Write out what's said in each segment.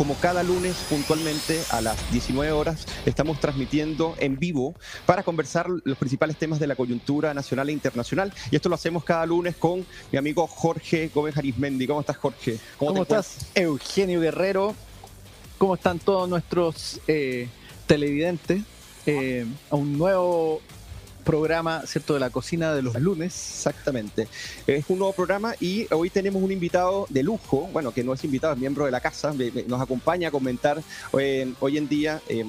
como cada lunes puntualmente a las 19 horas estamos transmitiendo en vivo para conversar los principales temas de la coyuntura nacional e internacional. Y esto lo hacemos cada lunes con mi amigo Jorge Gómez Arismendi. ¿Cómo estás, Jorge? ¿Cómo, estás, Eugenio Guerrero? ¿Cómo están todos nuestros eh, televidentes? Eh, a un nuevo programa, ¿cierto? De la cocina de los lunes. Exactamente. Es un nuevo programa y hoy tenemos un invitado de lujo, bueno, que no es invitado, es miembro de la casa, nos acompaña a comentar eh, hoy en día eh,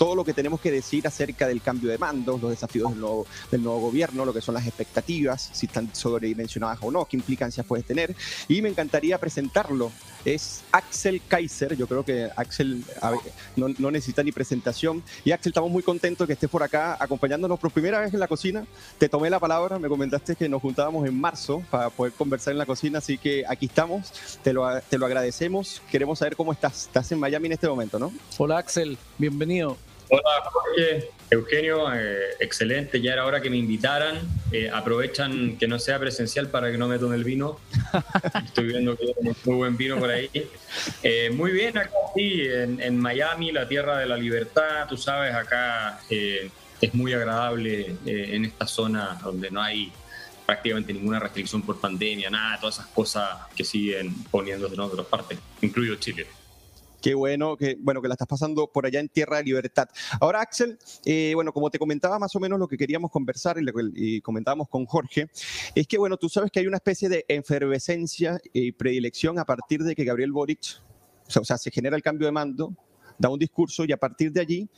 todo lo que tenemos que decir acerca del cambio de mando, los desafíos del nuevo, del nuevo gobierno, lo que son las expectativas, si están sobredimensionadas o no, qué implicancias puede tener. Y me encantaría presentarlo. Es Axel Kaiser, yo creo que Axel no, no, necesita ni presentación. Y Axel, estamos muy contentos que estés por acá acompañándonos por primera vez en la cocina. Te tomé la palabra, me comentaste que nos juntábamos en marzo para poder conversar en la cocina, así que aquí estamos, te lo, te lo agradecemos. Queremos saber cómo estás. Estás en Miami en este momento, ¿no? Hola Axel, bienvenido. Hola Jorge, Eugenio, eh, excelente, ya era hora que me invitaran. Eh, aprovechan que no sea presencial para que no me tome el vino. Estoy viendo que hay muy buen vino por ahí. Eh, muy bien, acá sí, en, Miami, la tierra de la libertad, tú sabes, acá es muy agradable en esta zona donde no hay prácticamente ninguna restricción por pandemia, nada, todas esas cosas que siguen poniéndose en otras partes, incluido Chile. Qué bueno que, bueno que la estás pasando por allá en Tierra de Libertad. Ahora, Axel, eh, bueno, como te comentaba más o menos lo que queríamos conversar y, comentábamos con Jorge, es que, bueno, tú sabes que hay una especie de efervescencia y predilección a partir de que Gabriel Boric, o sea, se genera el cambio de mando, da un discurso y a partir de allí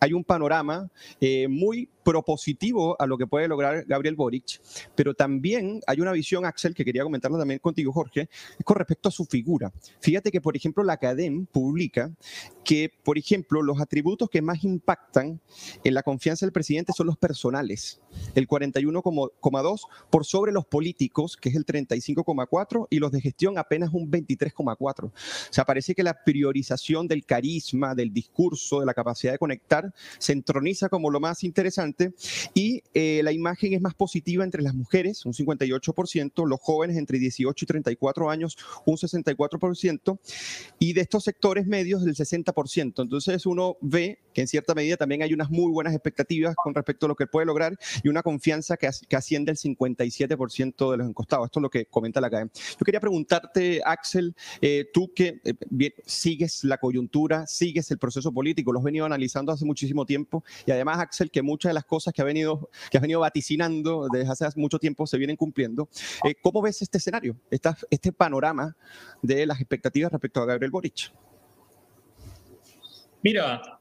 hay un panorama eh, muy propositivo a lo que puede lograr Gabriel Boric, pero también hay una visión, Axel, que quería comentarlo también contigo, Jorge, con respecto a su figura. Fíjate que, por ejemplo, la Academ publica que, por ejemplo, los atributos que más impactan en la confianza del presidente son los personales, el 41,2 por sobre los políticos, que es el 35,4, y los de gestión apenas un 23,4. O sea, parece que la priorización del carisma, del discurso, de la capacidad de conectar, se entroniza como lo más interesante y eh, la imagen es más positiva entre las mujeres, un 58%, los jóvenes entre 18 y 34 años, un 64%, y de estos sectores medios, el 60%. Entonces uno ve que en cierta medida también hay unas muy buenas expectativas con respecto a lo que puede lograr y una confianza que, asciende al 57% de los encostados. Esto es lo que comenta la CAE. Yo quería preguntarte, Axel, eh, tú que eh, sigues la coyuntura, sigues el proceso político, lo has venido analizando hace muchísimo tiempo y además, Axel, que muchas de las cosas que, ha venido, que has venido vaticinando desde hace mucho tiempo se vienen cumpliendo. Eh, ¿Cómo ves este escenario, este panorama de las expectativas respecto a Gabriel Boric? Mira,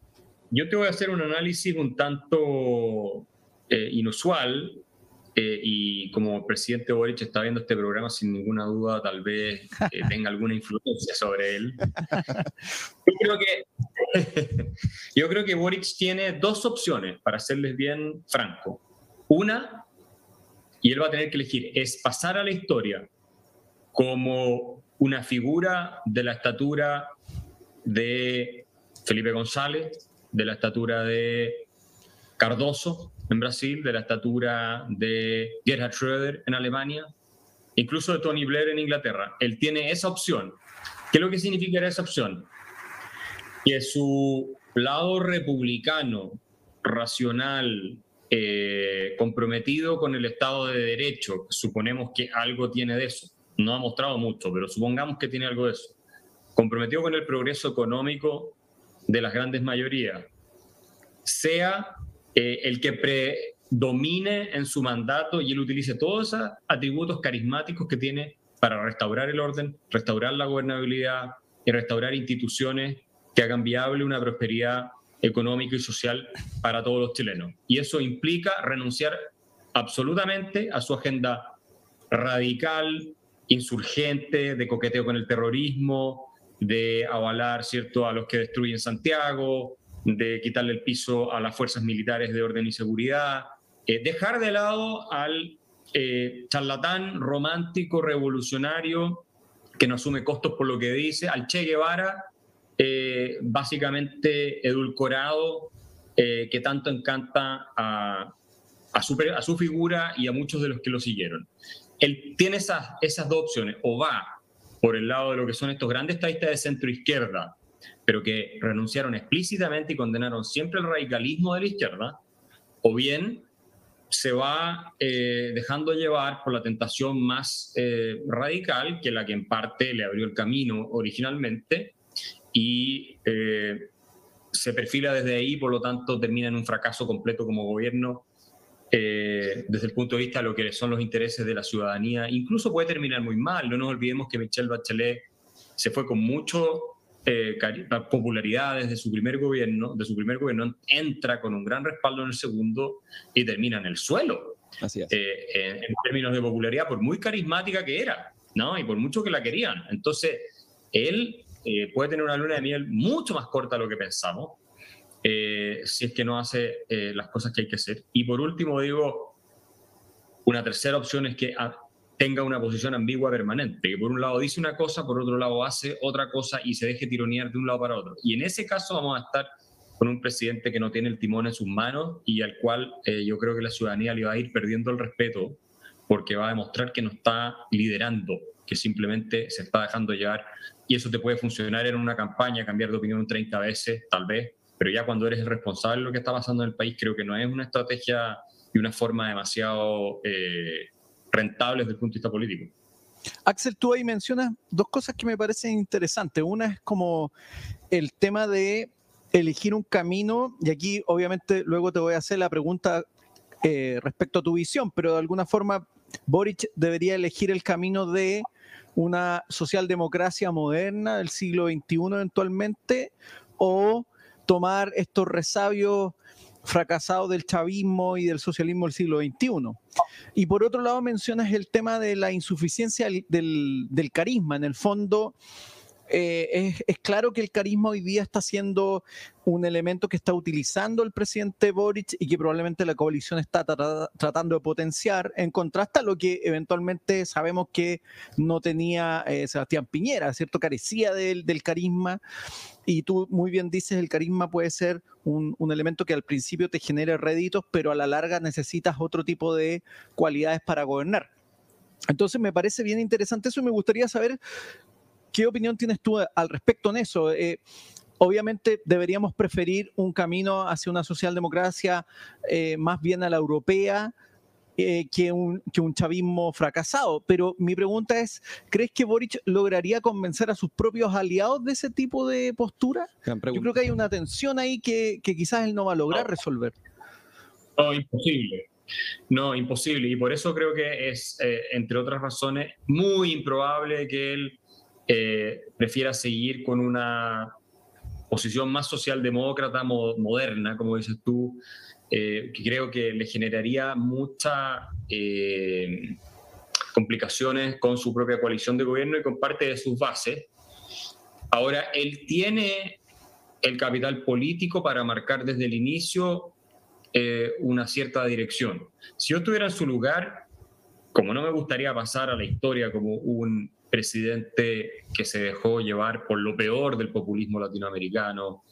yo te voy a hacer un análisis un tanto eh, inusual eh, y como presidente Boric está viendo este programa, sin ninguna duda, tal vez eh, tenga alguna influencia sobre él. Yo creo, que, yo creo que Boric tiene dos opciones, para serles bien franco. Una, y él va a tener que elegir, es pasar a la historia como una figura de la estatura de Felipe González, de la estatura de Cardoso en Brasil, de la estatura de Gerhard Schröder en Alemania, incluso de Tony Blair en Inglaterra. Él tiene esa opción. ¿Qué es lo que significa esa opción? Que su lado republicano, racional, eh, comprometido con el Estado de Derecho, suponemos que algo tiene de eso, no ha mostrado mucho, pero supongamos que tiene algo de eso, comprometido con el progreso económico de las grandes mayorías, sea eh, el que predomine en su mandato y él utilice todos esos atributos carismáticos que tiene para restaurar el orden, restaurar la gobernabilidad y restaurar instituciones que hagan viable una prosperidad económica y social para todos los chilenos. Y eso implica renunciar absolutamente a su agenda radical, insurgente, de coqueteo con el terrorismo, de avalar ¿cierto? a los que destruyen Santiago, de quitarle el piso a las fuerzas militares de orden y seguridad, eh, dejar de lado al eh, charlatán romántico revolucionario que no asume costos por lo que dice, al Che Guevara, eh, básicamente edulcorado, que tanto encanta a, su, figura y a muchos de los que lo siguieron. Él tiene esas, esas dos opciones, o va por el lado de lo que son estos grandes taístas de centro izquierda, pero que renunciaron explícitamente y condenaron siempre el radicalismo de la izquierda, o bien se va eh, dejando llevar por la tentación más eh, radical, que la que en parte le abrió el camino originalmente, y eh, se perfila desde ahí, por lo tanto termina en un fracaso completo como gobierno desde el punto de vista de lo que son los intereses de la ciudadanía. Incluso puede terminar muy mal, no nos olvidemos que Michelle Bachelet se fue con mucho eh, popularidad desde su primer gobierno, de su primer gobierno, entra con un gran respaldo en el segundo y termina en el suelo. Así es. Eh, en, términos de popularidad, por muy carismática que era, ¿no? Y por mucho que la querían. Entonces, él eh, puede tener una luna de miel mucho más corta de lo que pensamos, si es que no hace las cosas que hay que hacer. Y por último, digo, una tercera opción es que tenga una posición ambigua permanente, que por un lado dice una cosa, por otro lado hace otra cosa y se deje tironear de un lado para otro. Y en ese caso vamos a estar con un presidente que no tiene el timón en sus manos y al cual eh, yo creo que la ciudadanía le va a ir perdiendo el respeto porque va a demostrar que no está liderando, que simplemente se está dejando llevar. Y eso te puede funcionar en una campaña, cambiar de opinión 30 veces, tal vez, pero ya cuando eres el responsable de lo que está pasando en el país, creo que no es una estrategia y una forma demasiado... Eh, rentables desde el punto de vista político. Axel, tú ahí mencionas dos cosas que me parecen interesantes. Una es como el tema de elegir un camino, y aquí obviamente luego te voy a hacer la pregunta eh, respecto a tu visión, pero de alguna forma Boric debería elegir el camino de una socialdemocracia moderna del siglo XXI eventualmente, o tomar estos resabios fracasado del chavismo y del socialismo del siglo XXI. Y por otro lado mencionas el tema de la insuficiencia del, del carisma. En el fondo, eh, es, claro que el carisma hoy día está siendo un elemento que está utilizando el presidente Boric y que probablemente la coalición está tratando de potenciar, en contraste a lo que eventualmente sabemos que no tenía eh, Sebastián Piñera, ¿cierto? Carecía del, carisma. Y tú muy bien dices, el carisma puede ser un, un, elemento que al principio te genere réditos, pero a la larga necesitas otro tipo de cualidades para gobernar. Entonces me parece bien interesante eso y me gustaría saber ¿Qué opinión tienes tú al respecto en eso? Eh, obviamente deberíamos preferir un camino hacia una socialdemocracia eh, más bien a la europea. Eh, que, un, que un chavismo fracasado. Pero mi pregunta es, ¿crees que Boric lograría convencer a sus propios aliados de ese tipo de postura? Yo creo que hay una tensión ahí que, quizás él no va a lograr resolver. No, imposible. No, imposible. Y por eso creo que es, entre otras razones, muy improbable que él eh, prefiera seguir con una posición más socialdemócrata, moderna, como dices tú, eh, que creo que le generaría muchas eh, complicaciones con su propia coalición de gobierno y con parte de sus bases. Ahora, él tiene el capital político para marcar desde el inicio una cierta dirección. Si yo estuviera en su lugar, como no me gustaría pasar a la historia como un presidente que se dejó llevar por lo peor del populismo latinoamericano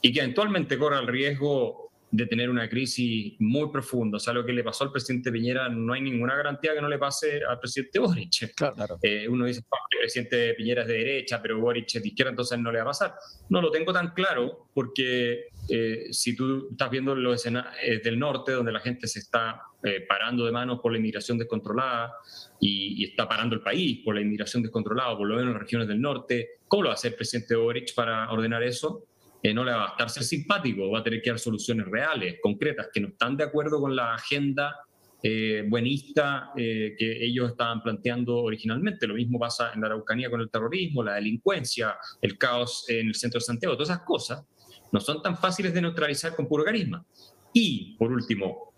y que eventualmente corre el riesgo de tener una crisis muy profunda. O sea, lo que le pasó al presidente Piñera no hay ninguna garantía que no le pase al presidente Boric. Claro. Eh, uno dice, el presidente Piñera es de derecha, pero Boric es de izquierda, entonces no le va a pasar. No lo tengo tan claro porque eh, si tú estás viendo los escenarios eh, del norte, donde la gente se está parando de manos por la inmigración descontrolada, y, está parando el país por la inmigración descontrolada, por lo menos en las regiones del norte. ¿Cómo lo va a hacer el presidente Boric para ordenar eso? Eh, no le va a bastar ser simpático, va a tener que dar soluciones reales, concretas, que no están de acuerdo con la agenda eh, buenista eh, que ellos estaban planteando originalmente. Lo mismo pasa en la Araucanía con el terrorismo, la delincuencia, el caos en el centro de Santiago, todas esas cosas no son tan fáciles de neutralizar con puro carisma. Y, por último,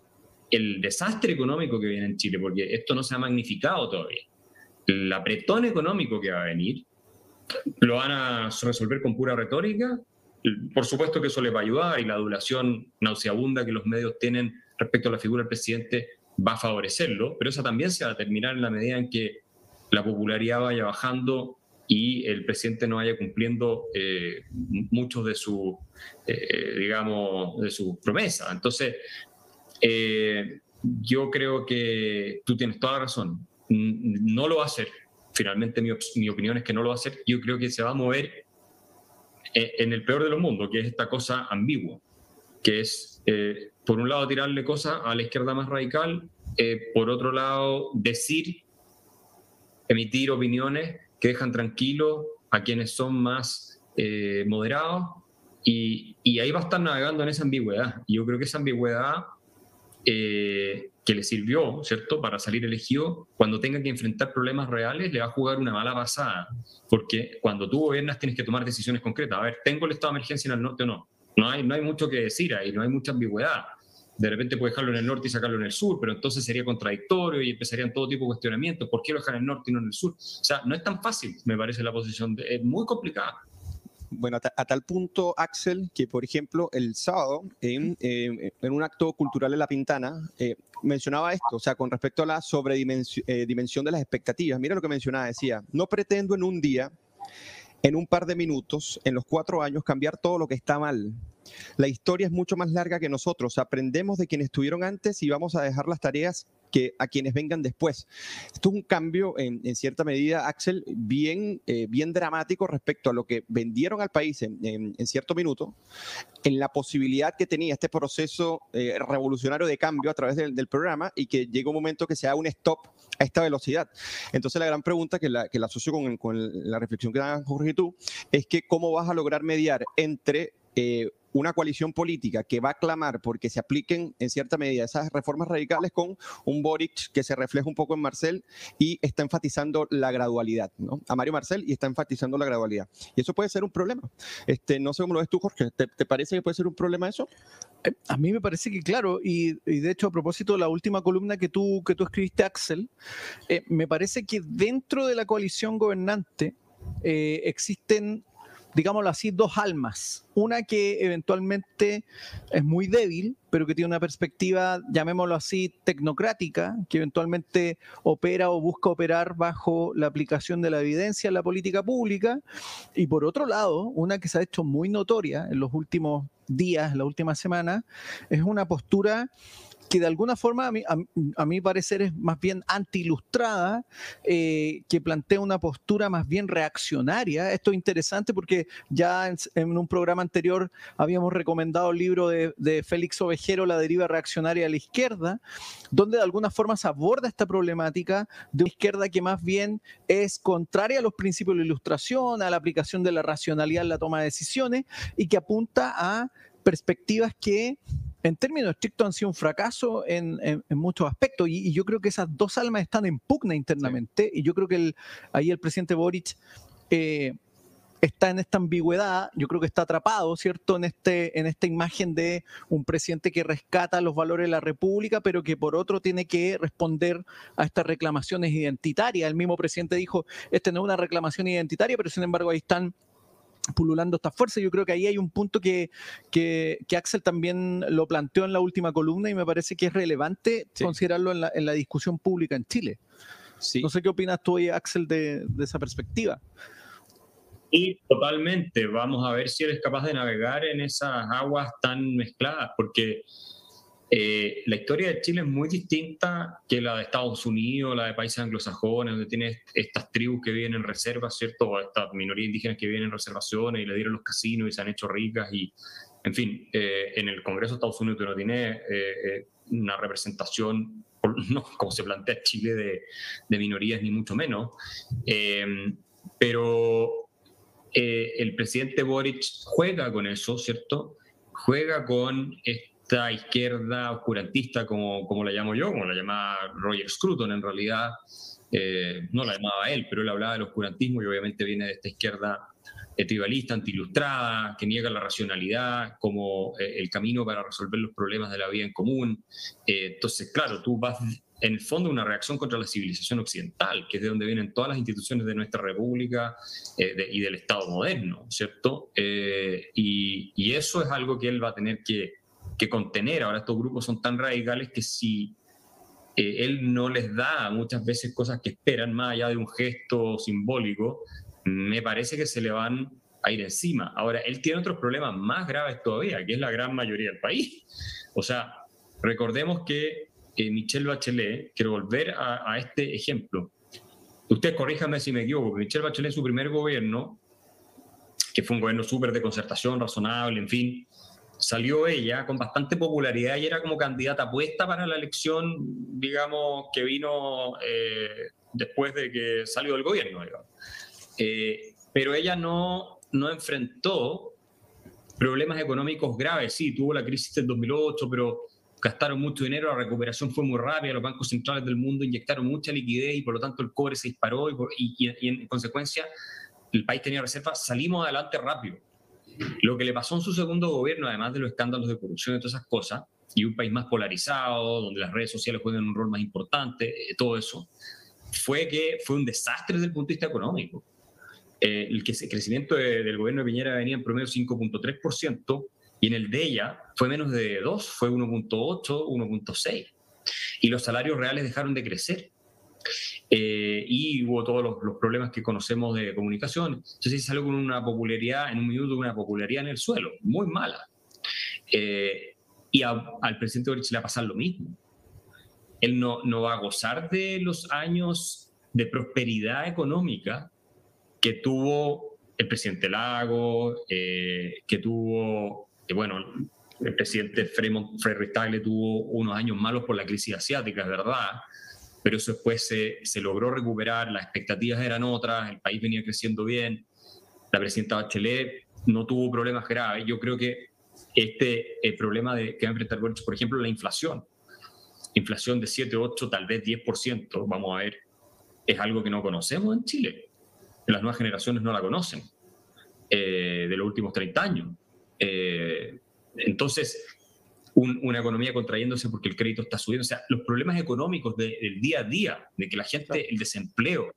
el desastre económico que viene en Chile, porque esto no se ha magnificado todavía. El apretón económico que va a venir, lo van a resolver con pura retórica. Por supuesto que eso les va a ayudar y la adulación nauseabunda que los medios tienen respecto a la figura del presidente va a favorecerlo, pero esa también se va a terminar en la medida en que la popularidad vaya bajando y el presidente no vaya cumpliendo eh, muchos de sus, eh, digamos, de sus promesas. Entonces, eh, yo creo que tú tienes toda la razón. No lo va a hacer. Finalmente mi, opinión es que no lo va a hacer. Yo creo que se va a mover eh, en el peor de los mundos, que es esta cosa ambigua, que es, eh, por un lado, tirarle cosas a la izquierda más radical, por otro lado, decir, emitir opiniones que dejan tranquilos a quienes son más moderados, y, y, ahí va a estar navegando en esa ambigüedad. Yo creo que esa ambigüedad eh, que le sirvió, ¿cierto?, para salir elegido, cuando tenga que enfrentar problemas reales, le va a jugar una mala pasada, porque cuando tú gobiernas tienes que tomar decisiones concretas. A ver, ¿tengo el estado de emergencia en el norte o no? No hay, no hay mucho que decir ahí, no hay mucha ambigüedad. De repente puede dejarlo en el norte y sacarlo en el sur, pero entonces sería contradictorio y empezarían todo tipo de cuestionamientos. ¿Por qué lo en el norte y no en el sur? O sea, no es tan fácil, me parece la posición. es muy complicada. Bueno, a, tal punto, Axel, que por ejemplo el sábado, en, eh, un acto cultural en La Pintana, eh, mencionaba esto, o sea, con respecto a la sobredimensión eh, de las expectativas. Mira lo que mencionaba, decía, no pretendo en un día, en un par de minutos, en los cuatro años, cambiar todo lo que está mal. La historia es mucho más larga que nosotros. Aprendemos de quienes estuvieron antes y vamos a dejar las tareas que a quienes vengan después. Esto es un cambio en, cierta medida, Axel, bien, eh, bien dramático respecto a lo que vendieron al país en, cierto minuto, en la posibilidad que tenía este proceso eh, revolucionario de cambio a través del, programa y que llega un momento que se haga un stop a esta velocidad. Entonces la gran pregunta que la, que la asocio con, con la reflexión que dan Jorge y tú es que cómo vas a lograr mediar entre eh, una coalición política que va a clamar porque se apliquen en cierta medida esas reformas radicales con un Boric que se refleja un poco en Marcel y está enfatizando la gradualidad, ¿no? A Mario Marcel y está enfatizando la gradualidad. Y eso puede ser un problema. Este, no sé cómo lo ves tú, Jorge. ¿Te, parece que puede ser un problema eso? Eh, a mí me parece que claro, y, de hecho a propósito de la última columna que tú, que tú escribiste, Axel, eh, me parece que dentro de la coalición gobernante existen digámoslo así, dos almas. Una que eventualmente es muy débil, pero que tiene una perspectiva, llamémoslo así, tecnocrática, que eventualmente opera o busca operar bajo la aplicación de la evidencia en la política pública. Y por otro lado, una que se ha hecho muy notoria en los últimos días, en la última semana, es una postura que de alguna forma a mi, a, mi parecer es más bien anti-ilustrada, eh, que plantea una postura más bien reaccionaria. Esto es interesante porque ya en, un programa anterior habíamos recomendado el libro de, de, Félix Ovejero, La deriva reaccionaria a la izquierda, donde de alguna forma se aborda esta problemática de una izquierda que más bien es contraria a los principios de la ilustración, a la aplicación de la racionalidad en la toma de decisiones y que apunta a perspectivas que en términos estrictos han sido un fracaso en, muchos aspectos y, yo creo que esas dos almas están en pugna internamente y yo creo que ahí el presidente Boric eh, está en esta ambigüedad, yo creo que está atrapado, ¿cierto?, en, este, en esta imagen de un presidente que rescata los valores de la República, pero que por otro tiene que responder a estas reclamaciones identitarias. El mismo presidente dijo, este no es una reclamación identitaria, pero sin embargo ahí están pululando esta fuerza. Yo creo que ahí hay un punto que, que, Axel también lo planteó en la última columna y me parece que es relevante considerarlo en la, en la, discusión pública en Chile. No sé qué opinas tú, Axel, de, de esa perspectiva. Y totalmente, vamos a ver si eres capaz de navegar en esas aguas tan mezcladas, porque eh, la historia de Chile es muy distinta que la de Estados Unidos, la de países anglosajones, donde tienes estas tribus que viven en reservas, ¿cierto? O estas minorías indígenas que viven en reservaciones y le dieron los casinos y se han hecho ricas. Y, en fin, eh, en el Congreso de Estados Unidos tú no tienes eh, una representación, no como se plantea Chile, de, de minorías, ni mucho menos. pero el presidente Boric juega con eso, ¿cierto? Juega con izquierda oscurantista, como, como la llamo yo, como la llamaba Roger Scruton en realidad, eh, no la llamaba él, pero él hablaba del oscurantismo y obviamente viene de esta izquierda tribalista, antilustrada, que niega la racionalidad como eh, el camino para resolver los problemas de la vida en común. Eh, entonces, claro, tú vas en el fondo una reacción contra la civilización occidental, que es de donde vienen todas las instituciones de nuestra república y del Estado moderno, ¿cierto? Y, y, eso es algo que él va a tener que, que contener. Ahora estos grupos son tan radicales que si eh, él no les da muchas veces cosas que esperan más allá de un gesto simbólico, me parece que se le van a ir encima. Ahora, él tiene otros problemas más graves todavía, que es la gran mayoría del país. O sea, recordemos que eh, Michelle Bachelet, quiero volver a, a este ejemplo, usted corríjame si me equivoco, Michelle Bachelet en su primer gobierno que fue un gobierno súper de concertación, razonable, en fin. Salió ella con bastante popularidad y era como candidata puesta para la elección, digamos, que vino eh, después de que salió del gobierno. Eh, pero ella no, no enfrentó problemas económicos graves. Sí, tuvo la crisis del 2008, pero gastaron mucho dinero, la recuperación fue muy rápida, los bancos centrales del mundo inyectaron mucha liquidez y por lo tanto el cobre se disparó y, en consecuencia el país tenía reservas, salimos adelante rápido. Lo que le pasó en su segundo gobierno, además de los escándalos de corrupción y todas esas cosas, y un país más polarizado, donde las redes sociales juegan un rol más importante, eh, todo eso, fue que fue un desastre desde el punto de vista económico. Eh, el, crecimiento del gobierno de Piñera venía en promedio 5.3%, y en el de ella fue menos de 2, fue 1.8, 1.6. Y los salarios reales dejaron de crecer. Eh, y hubo todos los, problemas que conocemos de comunicación. Entonces salió con una popularidad, en un minuto, una popularidad en el suelo, muy mala. Eh, y al presidente Boric le va a pasar lo mismo. Él no, no va a gozar de los años de prosperidad económica que tuvo el presidente Lago, eh, que tuvo bueno, el presidente Frederick Tagle tuvo unos años malos por la crisis asiática, es verdad, pero eso después se, se, logró recuperar, las expectativas eran otras, el país venía creciendo bien, la presidenta Bachelet no tuvo problemas graves. Yo creo que este el problema de, que va a enfrentar Boric, por ejemplo, la inflación, inflación de 7, 8, tal vez 10%, vamos a ver, es algo que no conocemos en Chile. Las nuevas generaciones no la conocen eh, de los últimos 30 años. Eh, entonces, una economía contrayéndose porque el crédito está subiendo. O sea, los problemas económicos del día a día, de que la gente, el desempleo,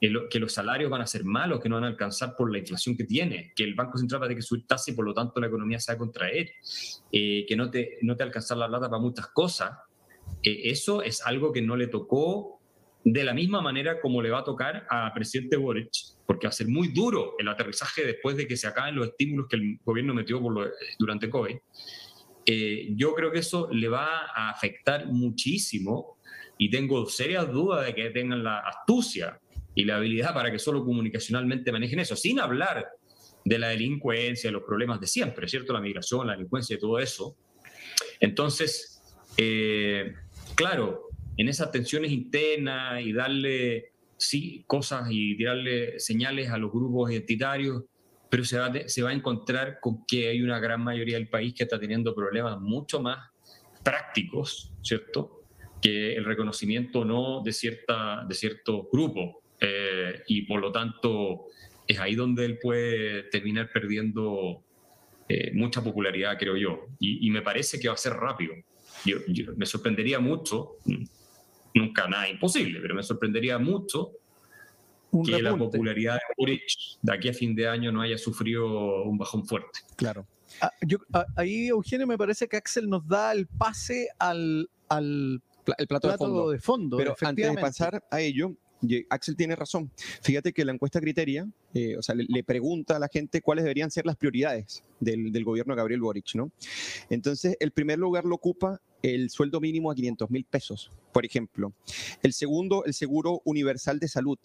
que los salarios van a ser malos, que no van a alcanzar por la inflación que tiene, que el Banco Central va a tener que subir tasas y por lo tanto la economía se va a contraer, eh, que no te, no te alcanzar la plata para muchas cosas, eh, eso es algo que no le tocó de la misma manera como le va a tocar a presidente Boric, porque va a ser muy duro el aterrizaje después de que se acaben los estímulos que el gobierno metió por durante COVID. Eh, yo creo que eso le va a afectar muchísimo y tengo serias dudas de que tengan la astucia y la habilidad para que solo comunicacionalmente manejen eso, sin hablar de la delincuencia, de los problemas de siempre, ¿cierto? La migración, la delincuencia y todo eso. Entonces, eh, claro, en esas tensiones internas y darle sí, cosas y tirarle señales a los grupos identitarios, pero se va, se va a encontrar con que hay una gran mayoría del país que está teniendo problemas mucho más prácticos, ¿cierto? Que el reconocimiento no de, cierta, de ciertos grupos. Eh, y por lo tanto, es ahí donde él puede terminar perdiendo eh, mucha popularidad, creo yo. Y, me parece que va a ser rápido. yo, me sorprendería mucho, nunca nada imposible, pero me sorprendería mucho que la popularidad de Boric de aquí a fin de año no haya sufrido un bajón fuerte. Claro. Ah, ah, ahí, Eugenio, me parece que Axel nos da el pase al, al el plato, de, fondo. Pero antes de pasar a ello, Axel tiene razón. Fíjate que la encuesta criteria, eh, o sea, le, pregunta a la gente cuáles deberían ser las prioridades del, del, gobierno de Gabriel Boric, ¿no? Entonces, el primer lugar lo ocupa el sueldo mínimo a 500 mil pesos, por ejemplo. El segundo, el seguro universal de salud.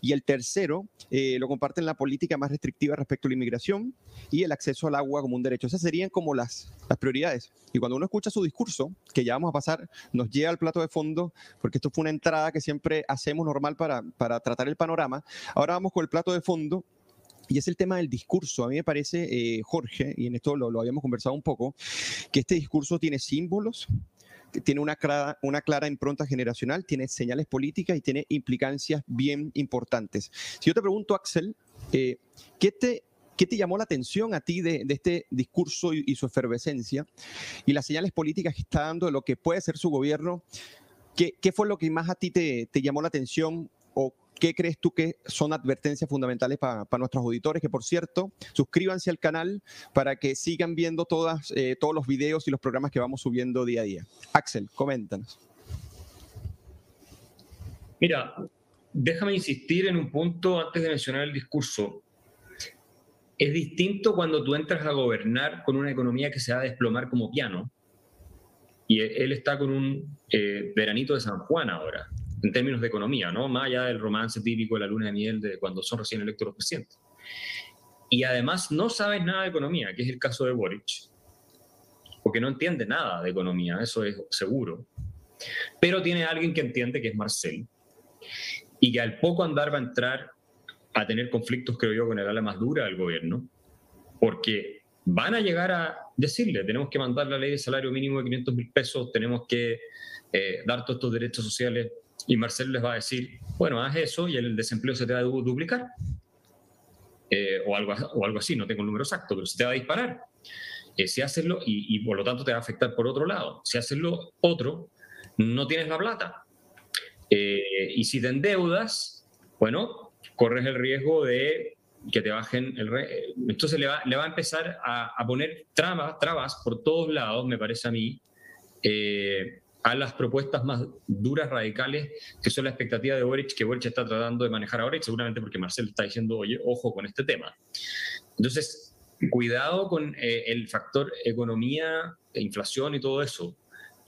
Y el tercero, eh, lo comparten la política más restrictiva respecto a la inmigración y el acceso al agua como un derecho. Esas serían como las, las prioridades. Y cuando uno escucha su discurso, que ya vamos a pasar, nos llega al plato de fondo, porque esto fue una entrada que siempre hacemos normal para, para tratar el panorama. Ahora vamos con el plato de fondo y es el tema del discurso. A mí me parece, eh, Jorge, y en esto lo, habíamos conversado un poco, que este discurso tiene símbolos, tiene una clara, una clara impronta generacional, tiene señales políticas y tiene implicancias bien importantes. Si yo te pregunto, Axel, eh, ¿qué, te, ¿qué te llamó la atención a ti de, este discurso y, su efervescencia y las señales políticas que está dando de lo que puede ser su gobierno? ¿Qué, qué fue lo que más a ti te, te llamó la atención o ¿Qué crees tú que son advertencias fundamentales para nuestros auditores? Que por cierto, suscríbanse al canal para que sigan viendo eh, todos los videos y los programas que vamos subiendo día a día. Axel, coméntanos. Mira, déjame insistir en un punto antes de mencionar el discurso. Es distinto cuando tú entras a gobernar con una economía que se va a desplomar como piano. Y él está con un eh, veranito de San Juan ahora en términos de economía, ¿no? Más allá del romance típico de la luna de miel de cuando son recién electos los presidentes. y además no sabes nada de economía, que es el caso de Boric, porque no entiende nada de economía, eso es seguro. Pero tiene alguien que entiende que es Marcel y que al poco andar va a entrar a tener conflictos, creo yo, con el ala más dura del gobierno, porque van a llegar a decirle, tenemos que mandar la ley de salario mínimo de 500 mil pesos, tenemos que eh, dar todos estos derechos sociales, y Marcel les va a decir, bueno, haz eso y el desempleo se te va a duplicar. Eh, o, algo, o algo así, no tengo el número exacto, pero se te va a disparar. Eh, si haces y, y por lo tanto te va a afectar por otro lado. Si haces lo otro, no tienes la plata. y si te endeudas, bueno, corres el riesgo de que te bajen el... Entonces le va, le va a empezar a, poner trabas, trabas por todos lados, me parece a mí, eh, a las propuestas más duras, radicales, que son la expectativa de Boric, que Boric está tratando de manejar ahora, y seguramente porque Marcel está diciendo, oye, ojo con este tema. Entonces, cuidado con eh, el factor economía, inflación y todo eso.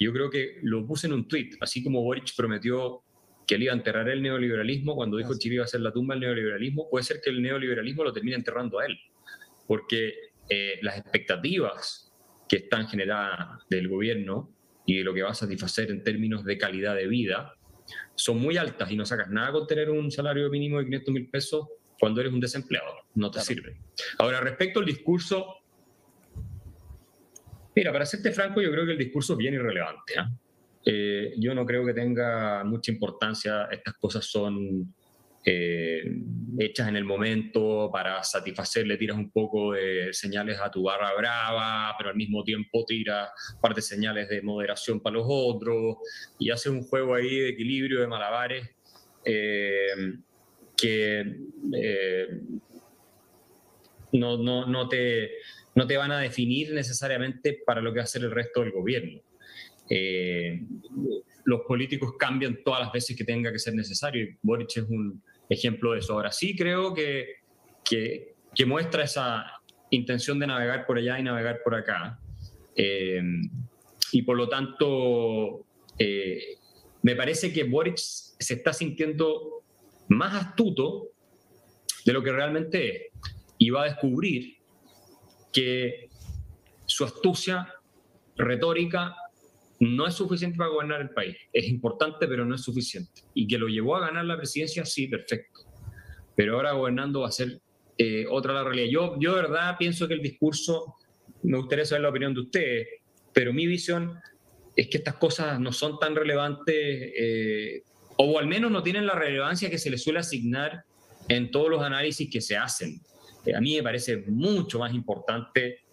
Yo creo que lo puse en un tweet, así como Boric prometió que él iba a enterrar el neoliberalismo cuando dijo que Chile iba a ser la tumba del neoliberalismo, puede ser que el neoliberalismo lo termine enterrando a él, porque eh, las expectativas que están generadas del gobierno y de lo que va a satisfacer en términos de calidad de vida son muy altas y no sacas nada con tener un salario mínimo de 500 mil pesos cuando eres un desempleado, no te sirve. Ahora, respecto al discurso, mira, para serte franco, yo creo que el discurso es bien irrelevante. ¿eh? Eh, yo no creo que tenga mucha importancia. Estas cosas son eh, hechas en el momento para satisfacer, le tiras un poco de señales a tu barra brava, pero al mismo tiempo tiras parte de señales de moderación para los otros y haces un juego ahí de equilibrio, de malabares, eh, que no, no, no, te, no te van a definir necesariamente para lo que va a ser el resto del gobierno. Eh, los políticos cambian todas las veces que tenga que ser necesario Boric es un ejemplo de eso. Ahora sí creo que, que, muestra esa intención de navegar por allá y navegar por acá. Eh, y por lo tanto, eh, me parece que Boric se está sintiendo más astuto de lo que realmente es y va a descubrir que su astucia retórica no es suficiente para gobernar el país. Es importante, pero no es suficiente. Y que lo llevó a ganar la presidencia, sí, perfecto. Pero ahora gobernando va a ser eh, otra la realidad. Yo, yo de verdad pienso que el discurso, me gustaría saber la opinión de ustedes, pero mi visión es que estas cosas no son tan relevantes, eh, o al menos no tienen la relevancia que se les suele asignar en todos los análisis que se hacen. Eh, a mí me parece mucho más importante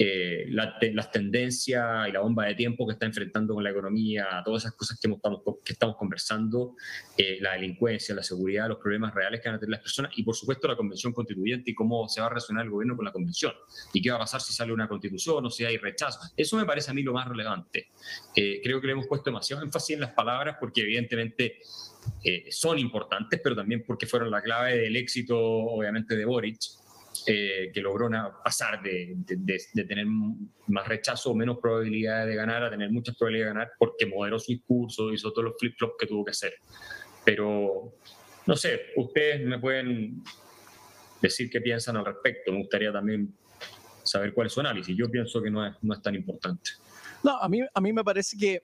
eh, las tendencias y la bomba de tiempo que está enfrentando con la economía, todas esas cosas que, estamos, que estamos conversando, eh, la delincuencia, la seguridad, los problemas reales que van a tener las personas y por supuesto la convención constituyente y cómo se va a relacionar el gobierno con la convención y qué va a pasar si sale una constitución o si hay rechazo. Eso me parece a mí lo más relevante. Eh, creo que le hemos puesto demasiado énfasis en las palabras porque evidentemente son importantes, pero también porque fueron la clave del éxito obviamente de Boric. Eh, que logró pasar de, tener más rechazo o menos probabilidades de ganar a tener muchas probabilidades de ganar porque moderó su discurso, hizo todos los flip-flops que tuvo que hacer. Pero, no sé, ustedes me pueden decir qué piensan al respecto. Me gustaría también saber cuál es su análisis. Yo pienso que no es, no es tan importante. No, a mí, a mí me parece que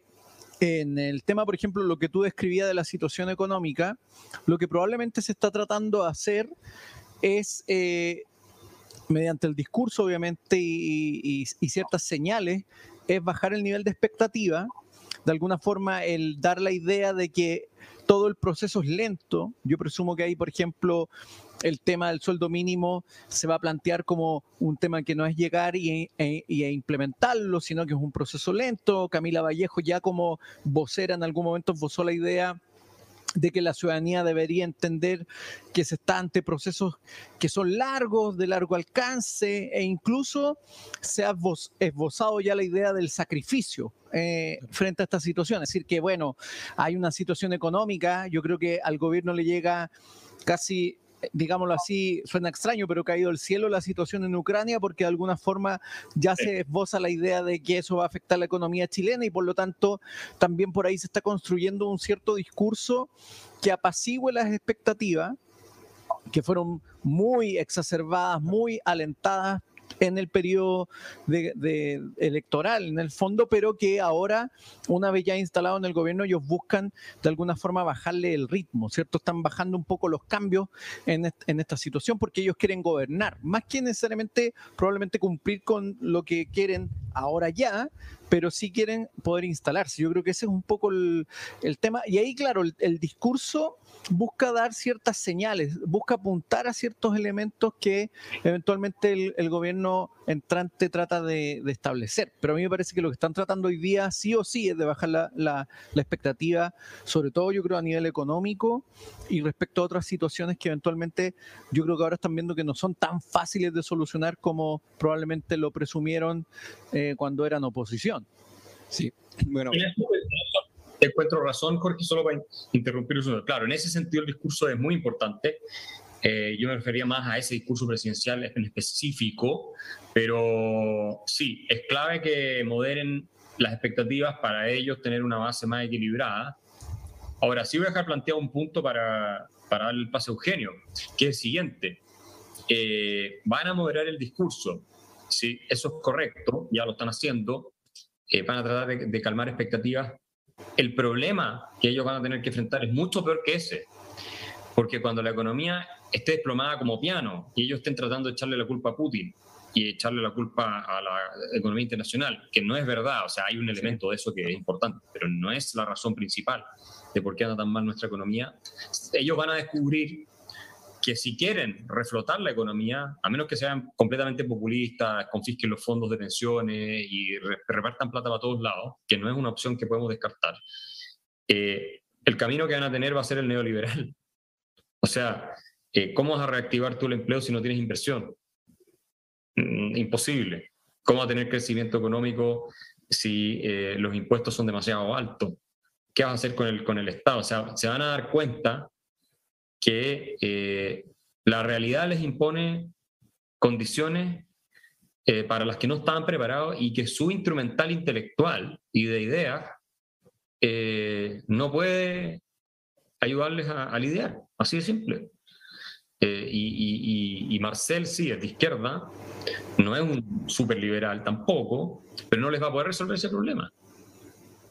en el tema, por ejemplo, lo que tú describías de la situación económica, lo que probablemente se está tratando de hacer es eh, mediante el discurso, obviamente, y, ciertas señales, es bajar el nivel de expectativa, de alguna forma el dar la idea de que todo el proceso es lento. Yo presumo que ahí, por ejemplo, el tema del sueldo mínimo se va a plantear como un tema que no es llegar y, e, y, implementarlo, sino que es un proceso lento. Camila Vallejo ya como vocera en algún momento esbozó la idea de que la ciudadanía debería entender que se está ante procesos que son largos, de largo alcance, e incluso se ha esbozado ya la idea del sacrificio eh, frente a esta situación. Es decir, que bueno, hay una situación económica, yo creo que al gobierno le llega casi digámoslo así, suena extraño, pero caído el cielo la situación en Ucrania porque de alguna forma ya se esboza la idea de que eso va a afectar la economía chilena y por lo tanto también por ahí se está construyendo un cierto discurso que apacigüe las expectativas que fueron muy exacerbadas, muy alentadas en el periodo de, electoral, en el fondo, pero que ahora, una vez ya instalado en el gobierno, ellos buscan de alguna forma bajarle el ritmo, ¿cierto? Están bajando un poco los cambios en, en esta situación porque ellos quieren gobernar, más que necesariamente probablemente cumplir con lo que quieren ahora ya, pero sí quieren poder instalarse. Yo creo que ese es un poco el, tema. Y ahí, claro, el, discurso busca dar ciertas señales, busca apuntar a ciertos elementos que eventualmente el, gobierno entrante trata de, establecer. Pero a mí me parece que lo que están tratando hoy día sí o sí es de bajar la, la, expectativa, sobre todo yo creo a nivel económico y respecto a otras situaciones que eventualmente yo creo que ahora están viendo que no son tan fáciles de solucionar como probablemente lo presumieron eh, cuando eran oposición. Sí, bueno. Te encuentro razón, Jorge, solo para interrumpir eso. Claro, en ese sentido el discurso es muy importante. Eh, yo me refería más a ese discurso presidencial en específico, pero sí, es clave que moderen las expectativas para ellos tener una base más equilibrada. Ahora, sí voy a dejar planteado un punto para, para darle el pase a Eugenio, que es el siguiente. Eh, van a moderar el discurso, sí, eso es correcto, ya lo están haciendo, eh, van a tratar de, calmar expectativas. El problema que ellos van a tener que enfrentar es mucho peor que ese, porque cuando la economía esté desplomada como piano y ellos estén tratando de echarle la culpa a Putin y echarle la culpa a la economía internacional, que no es verdad, o sea, hay un elemento de eso que es importante, pero no es la razón principal de por qué anda tan mal nuestra economía, ellos van a descubrir que si quieren reflotar la economía, a menos que sean completamente populistas, confisquen los fondos de pensiones y repartan plata para todos lados, que no es una opción que podemos descartar, eh, el camino que van a tener va a ser el neoliberal. O sea, eh, ¿cómo vas a reactivar tú el empleo si no tienes inversión? Mm, imposible. ¿Cómo va a tener crecimiento económico si eh, los impuestos son demasiado altos? ¿Qué vas a hacer con el, con el Estado? O sea, se van a dar cuenta que eh, la realidad les impone condiciones eh, para las que no estaban preparados y que su instrumental intelectual y de ideas eh, no puede ayudarles a, lidiar, así de simple. Y, Marcel sí de izquierda, no es un superliberal tampoco, pero no les va a poder resolver ese problema.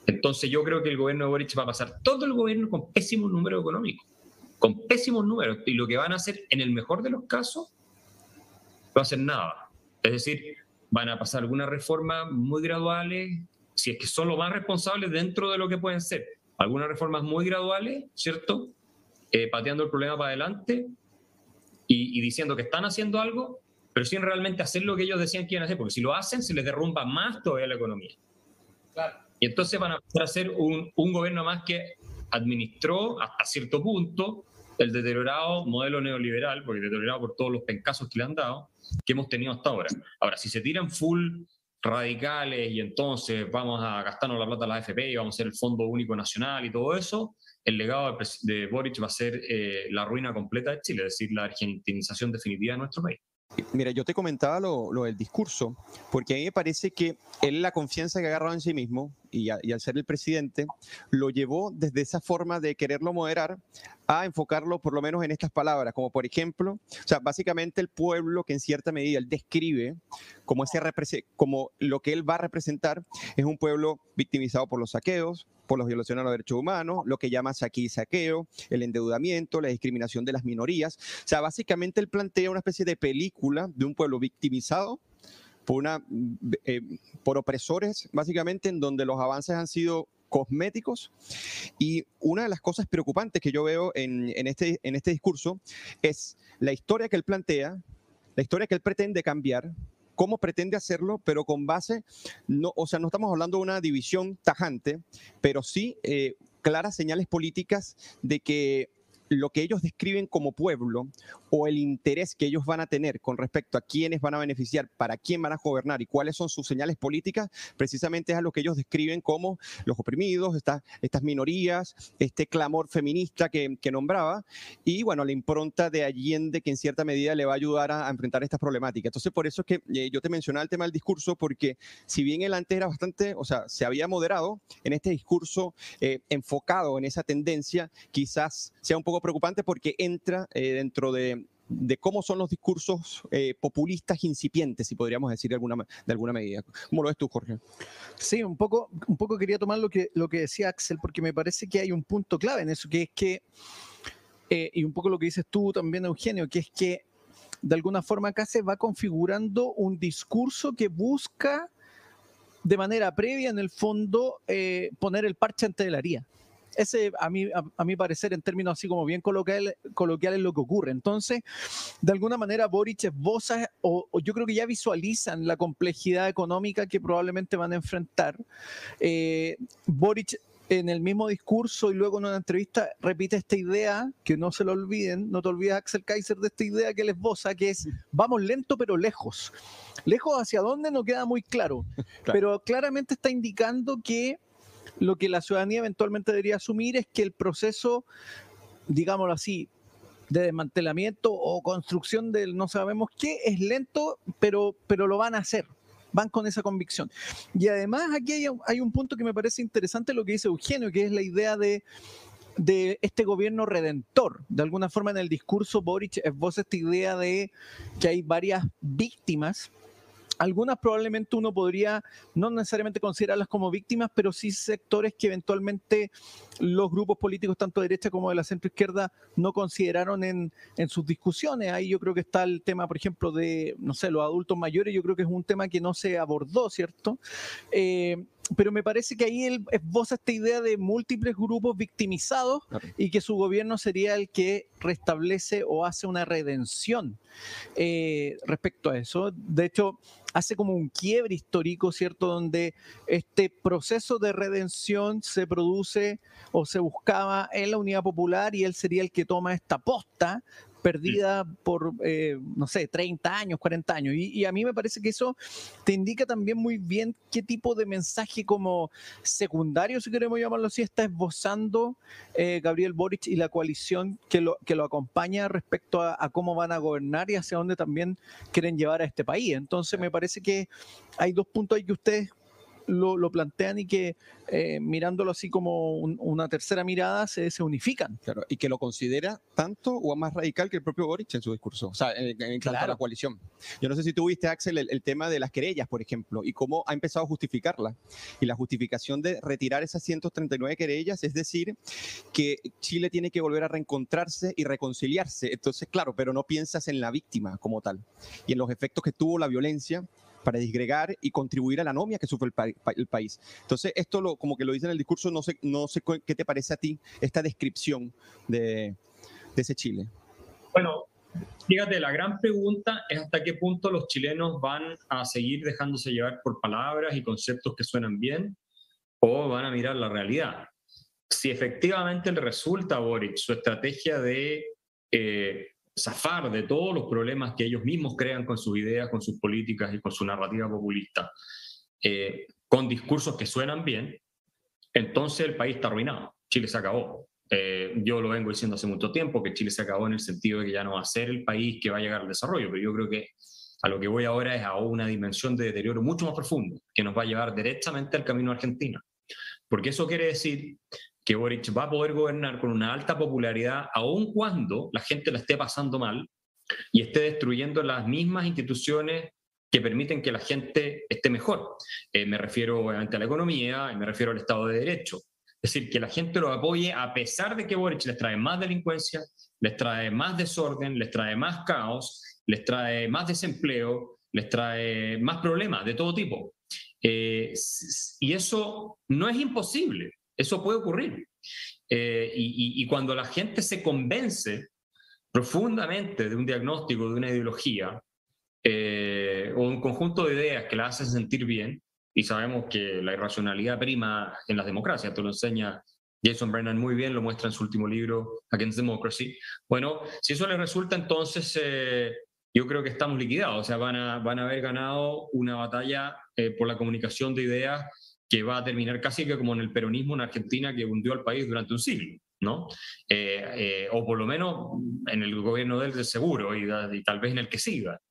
Entonces yo creo que el gobierno de Boric va a pasar todo el gobierno con pésimo número económico con pésimos números. Y lo que van a hacer, en el mejor de los casos, no hacer nada. Es decir, van a pasar algunas reformas muy graduales, si es que son lo más responsables dentro de lo que pueden ser. Algunas reformas muy graduales, ¿cierto? Eh, pateando el problema para adelante y, diciendo que están haciendo algo, pero sin realmente hacer lo que ellos decían que iban a hacer, porque si lo hacen, se les derrumba más todavía la economía. Y entonces van a pasar a ser un, un gobierno más que administró hasta cierto punto el deteriorado modelo neoliberal, porque deteriorado por todos los pencasos que le han dado, que hemos tenido hasta ahora. Ahora, si se tiran full radicales y entonces vamos a gastarnos la plata de la AFP y vamos a hacer el Fondo Único Nacional y todo eso, el legado de Boric va a ser eh, la ruina completa de Chile, es decir, la argentinización definitiva de nuestro país. Mira, yo te comentaba lo, del discurso, porque a mí me parece que él la confianza que agarraba en sí mismo y, al ser el presidente, lo llevó desde esa forma de quererlo moderar a enfocarlo por lo menos en estas palabras, como por ejemplo, o sea, básicamente el pueblo que en cierta medida él describe como, ese como lo que él va a representar es un pueblo victimizado por los saqueos, por las violaciones a los derechos humanos, lo que llama y saqueo, el endeudamiento, la discriminación de las minorías. O sea, básicamente él plantea una especie de película de un pueblo victimizado por, una, eh, por opresores, básicamente, en donde los avances han sido cosméticos. Y una de las cosas preocupantes que yo veo en, en, este, en este discurso es la historia que él plantea, la historia que él pretende cambiar, cómo pretende hacerlo, pero con base, no, o sea, no estamos hablando de una división tajante, pero sí eh, claras señales políticas de que lo que ellos describen como pueblo o el interés que ellos van a tener con respecto a quiénes van a beneficiar, para quién van a gobernar y cuáles son sus señales políticas, precisamente es a lo que ellos describen como los oprimidos, estas, estas minorías, este clamor feminista que, que, nombraba, y bueno, la impronta de Allende que en cierta medida le va a ayudar a, enfrentar estas problemáticas. Entonces, por eso es que eh, yo te mencionaba el tema del discurso, porque si bien él antes era bastante, o sea, se había moderado en este discurso eh, enfocado en esa tendencia, quizás sea un poco preocupante porque entra eh, dentro de cómo son los discursos eh, populistas incipientes, si podríamos decir de alguna, medida. ¿Cómo lo ves tú, Jorge? Sí, un poco, un poco quería tomar lo que, lo que decía Axel, porque me parece que hay un punto clave en eso, que es que, eh, y un poco lo que dices tú también, Eugenio, que es que de alguna forma acá se va configurando un discurso que busca de manera previa, en el fondo, poner el parche ante la haría. Ese, a mí, a, mi parecer, en términos así como bien coloquiales, es lo que ocurre. Entonces, de alguna manera, Boric esboza, o, o, yo creo que ya visualizan la complejidad económica que probablemente van a enfrentar. Eh, Boric en el mismo discurso y luego en una entrevista repite esta idea, que no se lo olviden, no te olvides Axel Kaiser de esta idea que él esboza, que es vamos lento pero lejos. Lejos hacia dónde no queda muy claro, pero claramente está indicando que lo que la ciudadanía eventualmente debería asumir es que el proceso, digámoslo así, de desmantelamiento o construcción del no sabemos qué es lento, pero, pero lo van a hacer van con esa convicción. Y además aquí hay, un punto que me parece interesante lo que dice Eugenio, que es la idea de de este gobierno redentor. De alguna forma en el discurso Boric esboza esta idea de que hay varias víctimas algunas probablemente uno podría no necesariamente considerarlas como víctimas, pero sí sectores que eventualmente los grupos políticos, tanto de derecha como de la centro izquierda, no consideraron en, en, sus discusiones. Ahí yo creo que está el tema, por ejemplo, de, no sé, los adultos mayores, yo creo que es un tema que no se abordó, ¿cierto? Eh, pero me parece que ahí él esboza esta idea de múltiples grupos victimizados y que su gobierno sería el que restablece o hace una redención eh, respecto a eso. De hecho, hace como un quiebre histórico, ¿cierto? Donde este proceso de redención se produce o se buscaba en la Unidad Popular y él sería el que toma esta posta perdida por, eh, no sé, 30 años, 40 años. Y, a mí me parece que eso te indica también muy bien qué tipo de mensaje como secundario, si queremos llamarlo así, está esbozando eh, Gabriel Boric y la coalición que lo, que lo acompaña respecto a, a, cómo van a gobernar y hacia dónde también quieren llevar a este país. Entonces me parece que hay dos puntos ahí que ustedes lo, plantean y que eh, mirándolo así como una tercera mirada se, se, unifican. Claro, y que lo considera tanto o más radical que el propio Boric en su discurso, o sea, en, cuanto a la coalición. Yo no sé si tuviste, Axel, el, tema de las querellas, por ejemplo, y cómo ha empezado a justificarla. Y la justificación de retirar esas 139 querellas es decir que Chile tiene que volver a reencontrarse y reconciliarse. Entonces, claro, pero no piensas en la víctima como tal y en los efectos que tuvo la violencia para disgregar y contribuir a la anomia que sufre el, país. Entonces, esto lo, como que lo dice en el discurso, no sé, no sé qué te parece a ti esta descripción de, de ese Chile. Bueno, fíjate, la gran pregunta es hasta qué punto los chilenos van a seguir dejándose llevar por palabras y conceptos que suenan bien o van a mirar la realidad. Si efectivamente le resulta Boric su estrategia de eh, zafar de todos los problemas que ellos mismos crean con sus ideas, con sus políticas y con su narrativa populista, eh, con discursos que suenan bien, entonces el país está arruinado. Chile se acabó. Eh, yo lo vengo diciendo hace mucho tiempo, que Chile se acabó en el sentido de que ya no va a ser el país que va a llegar al desarrollo, pero yo creo que a lo que voy ahora es a una dimensión de deterioro mucho más profundo, que nos va a llevar directamente al camino a Argentina. Porque eso quiere decir que Boric va a poder gobernar con una alta popularidad, aun cuando la gente la esté pasando mal y esté destruyendo las mismas instituciones que permiten que la gente esté mejor. Eh, me refiero obviamente a la economía me refiero al Estado de Derecho. Es decir, que la gente lo apoye a pesar de que Boric les trae más delincuencia, les trae más desorden, les trae más caos, les trae más desempleo, les trae más problemas de todo tipo. Eh, y eso no es imposible. Eso puede ocurrir. Eh, y, cuando la gente se convence profundamente de un diagnóstico, de una ideología, eh, o un conjunto de ideas que la hacen sentir bien, y sabemos que la irracionalidad prima en las democracias, esto lo enseña Jason Brennan muy bien, lo muestra en su último libro, Against Democracy. Bueno, si eso le resulta, entonces eh, yo creo que estamos liquidados, o sea, van a, van a haber ganado una batalla por la comunicación de ideas que va a terminar casi que como en el peronismo en Argentina que hundió al país durante un siglo, ¿no? Eh, eh, o por lo menos en el gobierno de él de seguro y, tal vez en el que siga.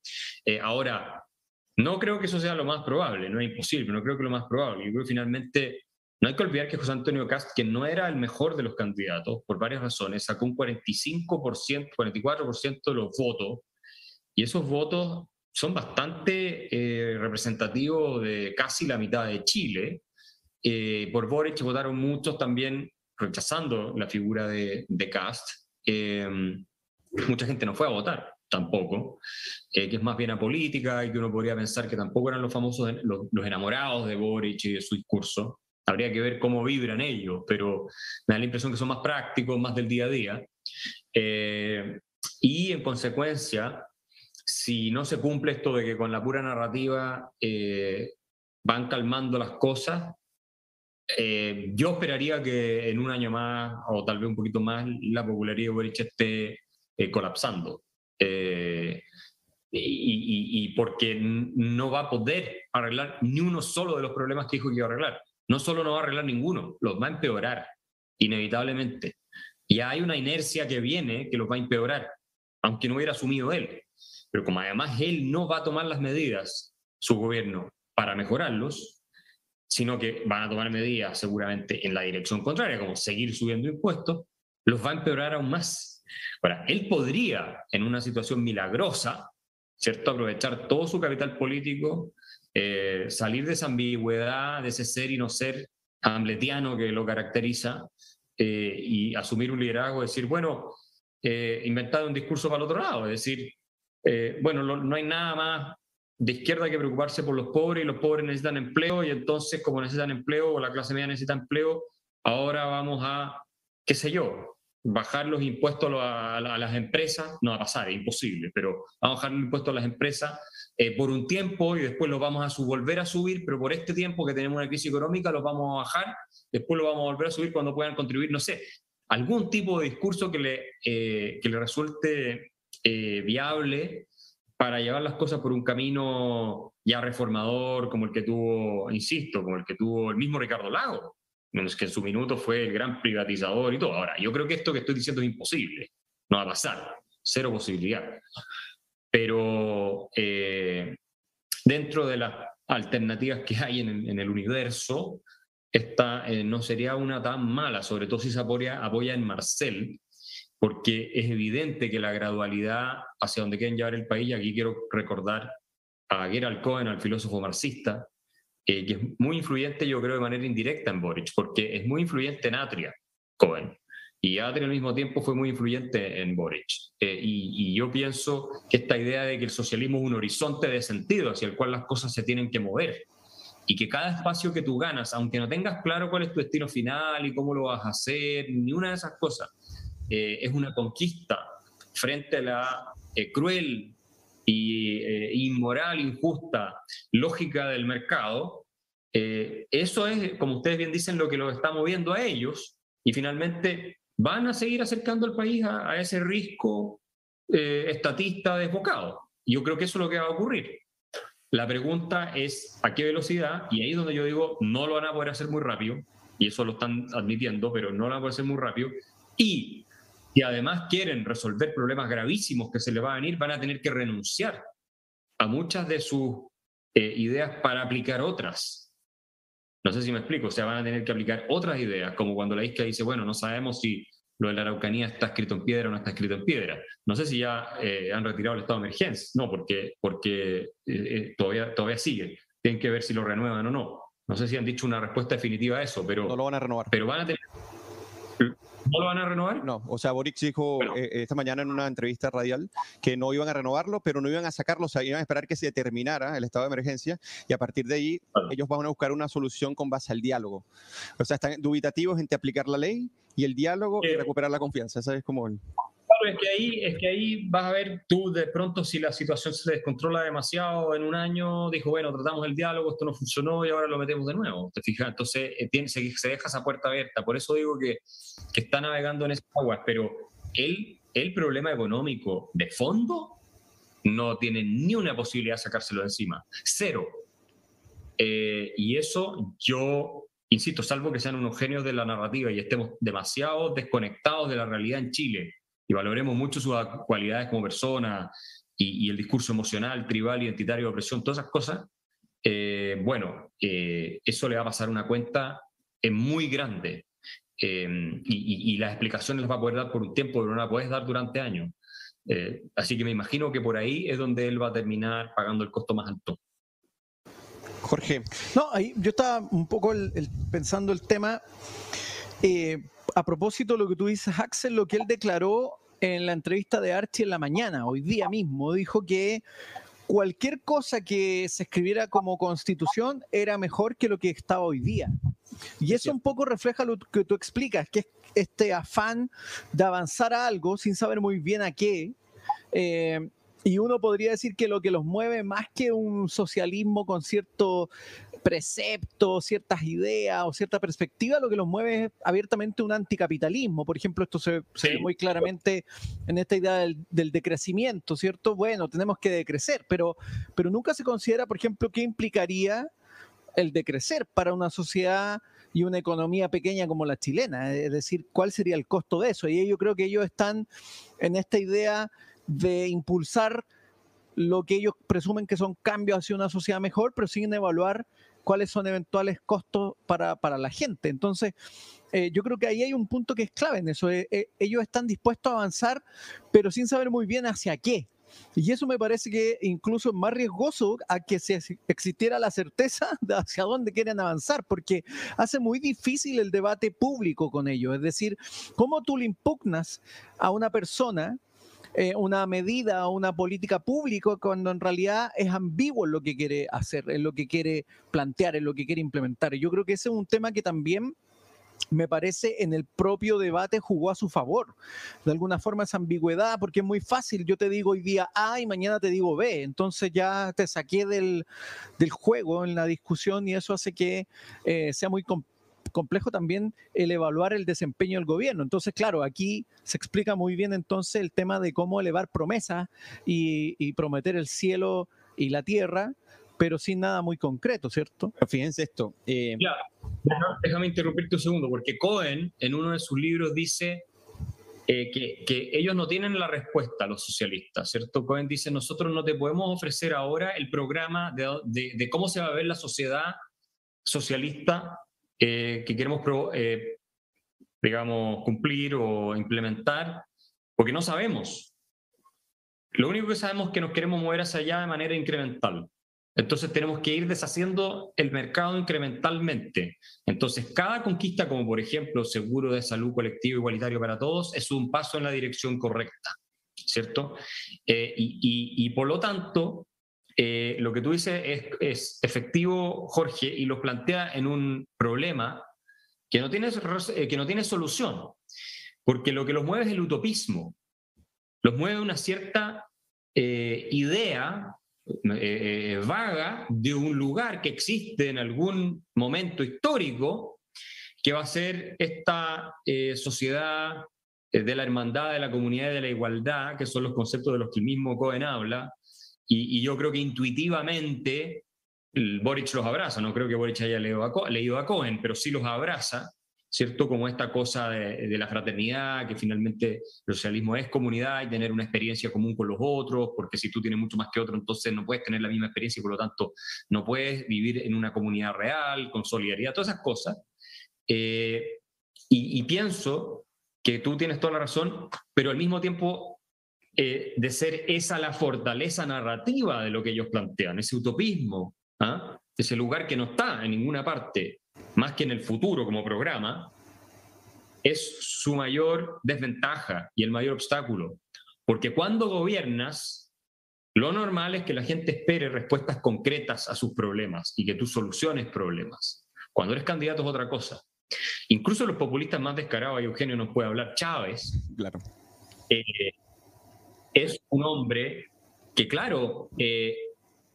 Eh, ahora, no creo que eso sea lo más probable, no es imposible, no creo que lo más probable. Yo creo que finalmente No hay que olvidar que José Antonio Cast, que no era el mejor de los candidatos por varias razones, sacó un 45%, 44% de los votos, y esos votos son bastante eh, representativos de casi la mitad de Chile. Eh, por Boric votaron muchos también rechazando la figura de, de Cast. Eh, mucha gente no fue a votar tampoco, que es más bien apolítica y que uno podría pensar que tampoco eran los famosos, los, enamorados de Boric y de su discurso. Habría que ver cómo vibran ellos, pero me da la impresión que son más prácticos, más del día a día. Eh, y en consecuencia, si no se cumple esto de que con la pura narrativa eh, van calmando las cosas, eh, yo esperaría que en un año más o tal vez un poquito más la popularidad de Boric esté colapsando. Y, y, y, porque no va a poder arreglar ni uno solo de los problemas que dijo que iba a arreglar no solo no va a arreglar ninguno, los va a empeorar, inevitablemente. Y hay una inercia que viene que los va a empeorar, aunque no hubiera asumido él. Pero como además él no va a tomar las medidas, su gobierno, para mejorarlos, sino que van a tomar medidas seguramente en la dirección contraria, como seguir subiendo impuestos, los va a empeorar aún más. Ahora, él podría, en una situación milagrosa, ¿cierto?, aprovechar todo su capital político eh, salir de esa ambigüedad, de ese ser y no ser hamletiano que lo caracteriza, eh, y asumir un liderazgo, decir, bueno, eh, un discurso para el otro lado, es decir, eh, bueno, no hay nada más de izquierda que preocuparse por los pobres y los pobres necesitan empleo y entonces como necesitan empleo o la clase media necesita empleo, ahora vamos a, qué sé yo, bajar los impuestos a, las empresas, no va a pasar, es imposible, pero vamos a bajar los impuestos a las empresas eh, por un tiempo y después los vamos a volver a subir, pero por este tiempo que tenemos una crisis económica los vamos a bajar, después lo vamos a volver a subir cuando puedan contribuir, no sé, algún tipo de discurso que le, eh, que le resulte eh, viable para llevar las cosas por un camino ya reformador como el que tuvo, insisto, como el que tuvo el mismo Ricardo Lago, menos que en su minuto fue el gran privatizador y todo. Ahora, yo creo que esto que estoy diciendo es imposible, no va a pasar, cero posibilidad pero eh, dentro de las alternativas que hay en, el universo, esta eh, no sería una tan mala, sobre todo si se apoya, apoya en Marcel, porque es evidente que la gradualidad hacia donde quieren llevar el país, y aquí quiero recordar a Gerald Cohen, al filósofo marxista, eh, que es muy influyente, yo creo, de manera indirecta en Boric, porque es muy influyente en Atria, Cohen. Y Atria al mismo tiempo fue muy influyente en Boric. Eh, y, yo pienso que esta idea de que el socialismo es un horizonte de sentido hacia el cual las cosas se tienen que mover y que cada espacio que tú ganas, aunque no tengas claro cuál es tu destino final y cómo lo vas a hacer, ni una de esas cosas, eh, es una conquista frente a la eh, cruel y inmoral, injusta lógica del mercado, eso es, como ustedes bien dicen, lo que los está moviendo a ellos y finalmente van a seguir acercando al país a, ese riesgo eh, estatista desbocado. Yo creo que eso es lo que va a ocurrir. La pregunta es a qué velocidad, y ahí es donde yo digo, no lo van a poder hacer muy rápido, y eso lo están admitiendo, pero no lo van a poder hacer muy rápido, y si además quieren resolver problemas gravísimos que se les van a venir, van a tener que renunciar a muchas de sus eh, ideas para aplicar otras. No sé si me explico, o sea, van a tener que aplicar otras ideas, como cuando la isca dice, bueno, no sabemos si lo de la Araucanía está escrito en piedra o no está escrito en piedra. No sé si ya eh, han retirado el estado de emergencia, no, porque, porque eh, todavía, todavía sigue. Tienen que ver si lo renuevan o no. No sé si han dicho una respuesta definitiva a eso, pero... No lo van a renovar. Pero van a tener... ¿No lo van a renovar? No, o sea, Boric dijo eh, esta mañana en una entrevista radial que no iban a renovarlo, pero no iban a sacarlo, o sea, iban a esperar que se terminara el estado de emergencia y a partir de ahí ellos van a buscar una solución con base al diálogo. O sea, están dubitativos entre aplicar la ley y el diálogo y recuperar la confianza. Esa es como el es que ahí, es que ahí vas a ver tú de pronto si la situación se descontrola demasiado en un año, dijo, bueno, tratamos el diálogo, esto no funcionó y ahora lo metemos de nuevo. ¿Te fijas? Entonces eh, tiene, se, deja esa puerta abierta. Por eso digo que, que está navegando en esas aguas, pero el, el problema económico de fondo no tiene ni una posibilidad de sacárselo de encima. Cero. Eh, y eso yo insisto, salvo que sean unos genios de la narrativa y estemos demasiado desconectados de la realidad en Chile y valoremos mucho sus cualidades como persona y, el discurso emocional, tribal, identitario, opresión, todas esas cosas, eh, bueno, eh, eso le va a pasar una cuenta es muy grande. Eh, y, las explicaciones las va a poder dar por un tiempo, pero no las puedes dar durante años. Eh, así que me imagino que por ahí es donde él va a terminar pagando el costo más alto. Jorge. No, ahí yo estaba un poco pensando el tema. Eh, a propósito de lo que tú dices, Axel, lo que él declaró en la entrevista de Archie en la mañana, hoy día mismo, dijo que cualquier cosa que se escribiera como constitución era mejor que lo que estaba hoy día. Y eso un poco refleja lo que tú explicas, que es este afán de avanzar a algo sin saber muy bien a qué. Eh, y uno podría decir que lo que los mueve más que un socialismo con cierto precepto, ciertas ideas o cierta perspectiva, lo que los mueve es abiertamente un anticapitalismo. Por ejemplo, esto se, ve muy claramente en esta idea del, decrecimiento, ¿cierto? Bueno, tenemos que decrecer, pero, pero nunca se considera, por ejemplo, qué implicaría el decrecer para una sociedad y una economía pequeña como la chilena, es decir, cuál sería el costo de eso. Y yo creo que ellos están en esta idea de impulsar lo que ellos presumen que son cambios hacia una sociedad mejor, pero sin evaluar cuáles son eventuales costos para, la gente. Entonces, eh, yo creo que ahí hay un punto que es clave en eso. Eh, eh, ellos están dispuestos a avanzar, pero sin saber muy bien hacia qué. Y eso me parece que incluso es más riesgoso a que se existiera la certeza de hacia dónde quieren avanzar, porque hace muy difícil el debate público con ellos. Es decir, ¿cómo tú le impugnas a una persona eh, una medida o una política pública cuando en realidad es ambiguo en lo que quiere hacer, en lo que quiere plantear, en lo que quiere implementar. Yo creo que ese es un tema que también me parece en el propio debate jugó a su favor. De alguna forma esa ambigüedad, porque es muy fácil, yo te digo hoy día A y mañana te digo B, entonces ya te saqué del, juego en la discusión y eso hace que eh, sea muy complicado complejo también el evaluar el desempeño del gobierno. Entonces, claro, aquí se explica muy bien entonces el tema de cómo elevar promesas y, prometer el cielo y la tierra, pero sin nada muy concreto, ¿cierto? Fíjense esto. Eh... déjame interrumpirte un segundo, porque Cohen en uno de sus libros dice eh, que, ellos no tienen la respuesta, los socialistas, ¿cierto? Cohen dice, nosotros no te podemos ofrecer ahora el programa de cómo se va a ver la sociedad socialista que queremos, eh, digamos, cumplir o implementar, porque no sabemos. Lo único que sabemos es que nos queremos mover hacia allá de manera incremental. Entonces tenemos que ir deshaciendo el mercado incrementalmente. Entonces cada conquista, como por ejemplo seguro de salud colectivo igualitario para todos, es un paso en la dirección correcta, ¿cierto? Eh, y, por lo tanto, eh, lo que tú dices es, efectivo, Jorge, y lo plantea en un problema que no, tiene, eh, que no tiene solución, porque lo que los mueve es el utopismo, los mueve una cierta eh, idea vaga de un lugar que existe en algún momento histórico, que va a ser esta sociedad de la hermandad, de la comunidad de la igualdad, que son los conceptos de los que el mismo Cohen habla, y, yo creo que intuitivamente Boric los abraza, no creo que Boric haya leído a, Cohen, pero sí los abraza, ¿cierto? Como esta cosa de, la fraternidad, que finalmente el socialismo es comunidad y tener una experiencia común con los otros, porque si tú tienes mucho más que otro, entonces no puedes tener la misma experiencia y por lo tanto no puedes vivir en una comunidad real, con solidaridad, todas esas cosas. Eh, y pienso que tú tienes toda la razón, pero al mismo tiempo eh, de ser esa la fortaleza narrativa de lo que ellos plantean, ese utopismo, ¿ah? ese lugar que no está en ninguna parte, más que en el futuro como programa, es su mayor desventaja y el mayor obstáculo. Porque cuando gobiernas, lo normal es que la gente espere respuestas concretas a sus problemas y que tú soluciones problemas. Cuando eres candidato es otra cosa. Incluso los populistas más descarados, Eugenio nos puede hablar, Chávez, claro. Eh, es un hombre que, claro, eh,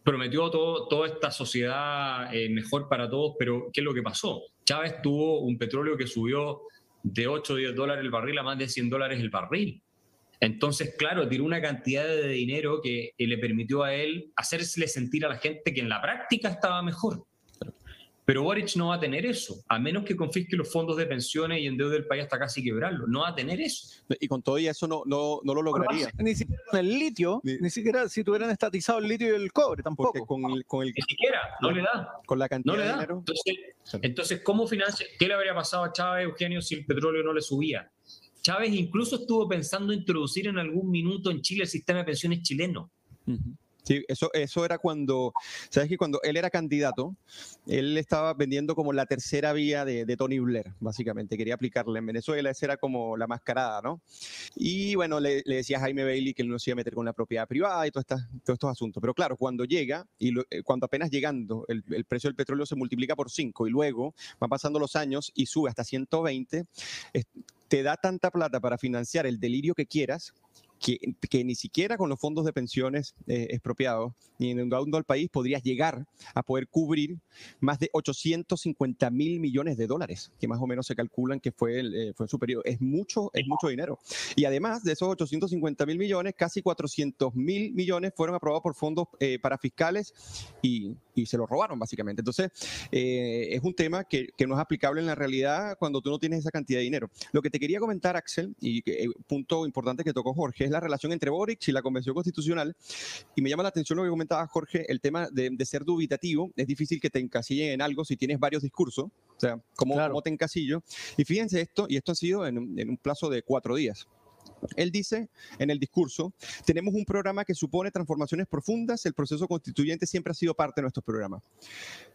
prometió todo, toda esta sociedad eh, mejor para todos, pero ¿qué es lo que pasó? Chávez tuvo un petróleo que subió de 8 o 10 dólares el barril a más de 100 dólares el barril. Entonces, claro, tiró una cantidad de dinero que le permitió a él hacerse sentir a la gente que en la práctica estaba mejor. Pero Boric no va a tener eso, a menos que confisque los fondos de pensiones y endeude el país hasta casi quebrarlo. No va a tener eso. Y con todo y eso no, no, no lo lograría. Ni siquiera con el litio, ni, siquiera si tuvieran estatizado el litio y el cobre tampoco. con el, con el, ni siquiera, no le da. Con la cantidad de dinero. Entonces, entonces, ¿cómo financia? ¿Qué le habría pasado a Chávez, Eugenio, si el petróleo no le subía? Chávez incluso estuvo pensando introducir en algún minuto en Chile el sistema de pensiones chileno. Sí, eso, eso era cuando, sabes que cuando él era candidato, él estaba vendiendo como la tercera vía de, Tony Blair, básicamente, quería aplicarle en Venezuela, esa era como la mascarada, ¿no? Y bueno, le, decía a Jaime Bailey que él no se iba a meter con la propiedad privada y todo todos estos asuntos, pero claro, cuando llega y eh, cuando apenas llegando el, el, precio del petróleo se multiplica por 5 y luego van pasando los años y sube hasta 120, te da tanta plata para financiar el delirio que quieras que, ni siquiera con los fondos de pensiones eh, expropiados ni endeudando al país podrías llegar a poder cubrir más de 850 mil millones de dólares, que más o menos se calculan que fue, el, eh, fue su periodo. Es mucho, es mucho dinero. Y además de esos 850 mil millones, casi 400 mil millones fueron aprobados por fondos eh, parafiscales y, y, se lo robaron básicamente. Entonces, es un tema que, que, no es aplicable en la realidad cuando tú no tienes esa cantidad de dinero. Lo que te quería comentar, Axel, y punto importante que tocó Jorge, es la relación entre Boric y la Convención Constitucional. Y me llama la atención lo que comentaba Jorge, el tema de, ser dubitativo. Es difícil que te encasillen en algo si tienes varios discursos. O sea, ¿cómo, te encasillo? Y fíjense esto, y esto ha sido en un plazo de cuatro días. Él dice en el discurso, tenemos un programa que supone transformaciones profundas, el proceso constituyente siempre ha sido parte de nuestro programa.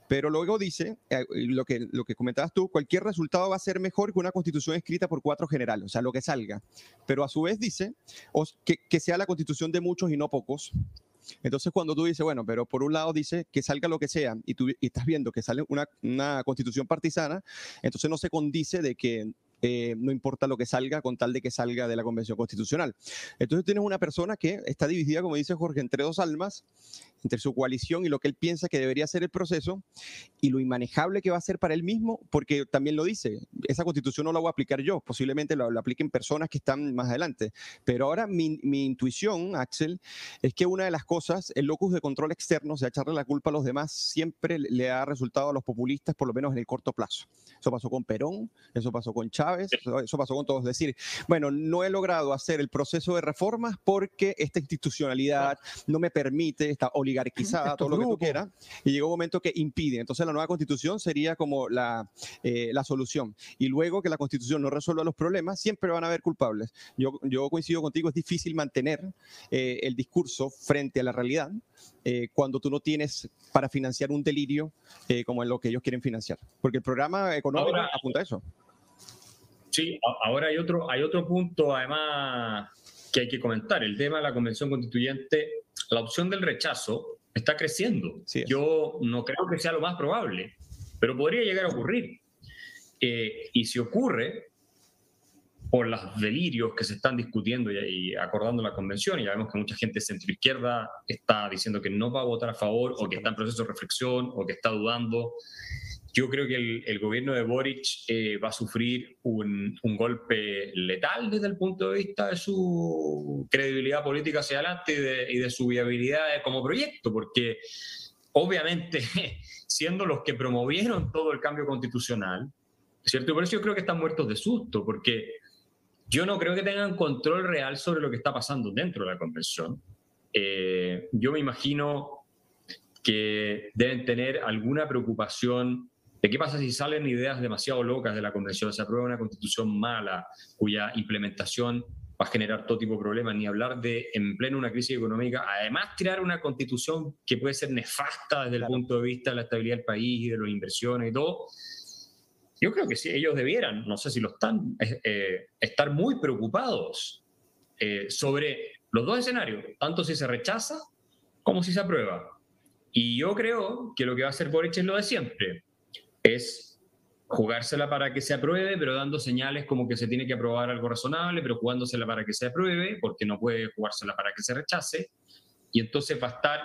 Pero luego dice, eh, lo, que, lo que comentabas tú, cualquier resultado va a ser mejor que una constitución escrita por cuatro generales, o sea, lo que salga. Pero a su vez dice que, que sea la constitución de muchos y no pocos, entonces, cuando tú dices, bueno, pero por un lado dice que salga lo que sea y tú estás viendo que sale una, una constitución partisana, entonces no se condice de que eh, no importa lo que salga, con tal de que salga de la Convención Constitucional. Entonces tienes una persona que está dividida, como dice Jorge, entre dos almas, entre su coalición y lo que él piensa que debería ser el proceso y lo inmanejable que va a ser para él mismo, porque también lo dice, esa constitución no la voy a aplicar yo, posiblemente la, apliquen personas que están más adelante. Pero ahora mi, mi, intuición, Axel, es que una de las cosas, el locus de control externo, o sea, echarle la culpa a los demás, siempre le ha resultado a los populistas, por lo menos en el corto plazo. Eso pasó con Perón, eso pasó con Chávez eso pasó con todos. Decir, bueno, no he logrado hacer el proceso de reformas porque esta institucionalidad no me permite, está oligarquizada, todo lo que tú quieras, y llegó un momento que impide. Entonces la nueva constitución sería como la, eh, la solución. Y luego que la constitución no resuelva los problemas, siempre van a haber culpables. Yo, yo coincido contigo, es difícil mantener eh, el discurso frente a la realidad eh, cuando tú no tienes para financiar un delirio como en lo que ellos quieren financiar. Porque el programa económico apunta a eso. Sí, ahora hay otro, hay otro punto además que hay que comentar. El tema de la convención constituyente, la opción del rechazo está creciendo. Yo no creo que sea lo más probable, pero podría llegar a ocurrir. Eh, y si ocurre, por los delirios que se están discutiendo y, acordando la convención, y ya vemos que mucha gente centroizquierda está diciendo que no va a votar a favor, o que está en proceso de reflexión, o que está dudando, yo creo que el, gobierno de Boric eh, va a sufrir un, golpe letal desde el punto de vista de su credibilidad política hacia adelante y de, su viabilidad como proyecto, porque obviamente, siendo los que promovieron todo el cambio constitucional, ¿cierto? por eso yo creo que están muertos de susto, porque yo no creo que tengan control real sobre lo que está pasando dentro de la convención. Eh, yo me imagino que deben tener alguna preocupación ¿De qué pasa si salen ideas demasiado locas de la convención? Se aprueba una constitución mala cuya implementación va a generar todo tipo de problemas, ni hablar de, en pleno una crisis económica, además crear una constitución que puede ser nefasta desde el punto de vista de la estabilidad del país y de las inversiones y todo. Yo creo que sí, ellos debieran, no sé si lo están, eh, estar muy preocupados eh, sobre los dos escenarios, tanto si se rechaza como si se aprueba. Y yo creo que lo que va a hacer Boric es lo de siempre es jugársela para que se apruebe, pero dando señales como que se tiene que aprobar algo razonable, pero jugándosela para que se apruebe, porque no puede jugársela para que se rechace. Y entonces va a estar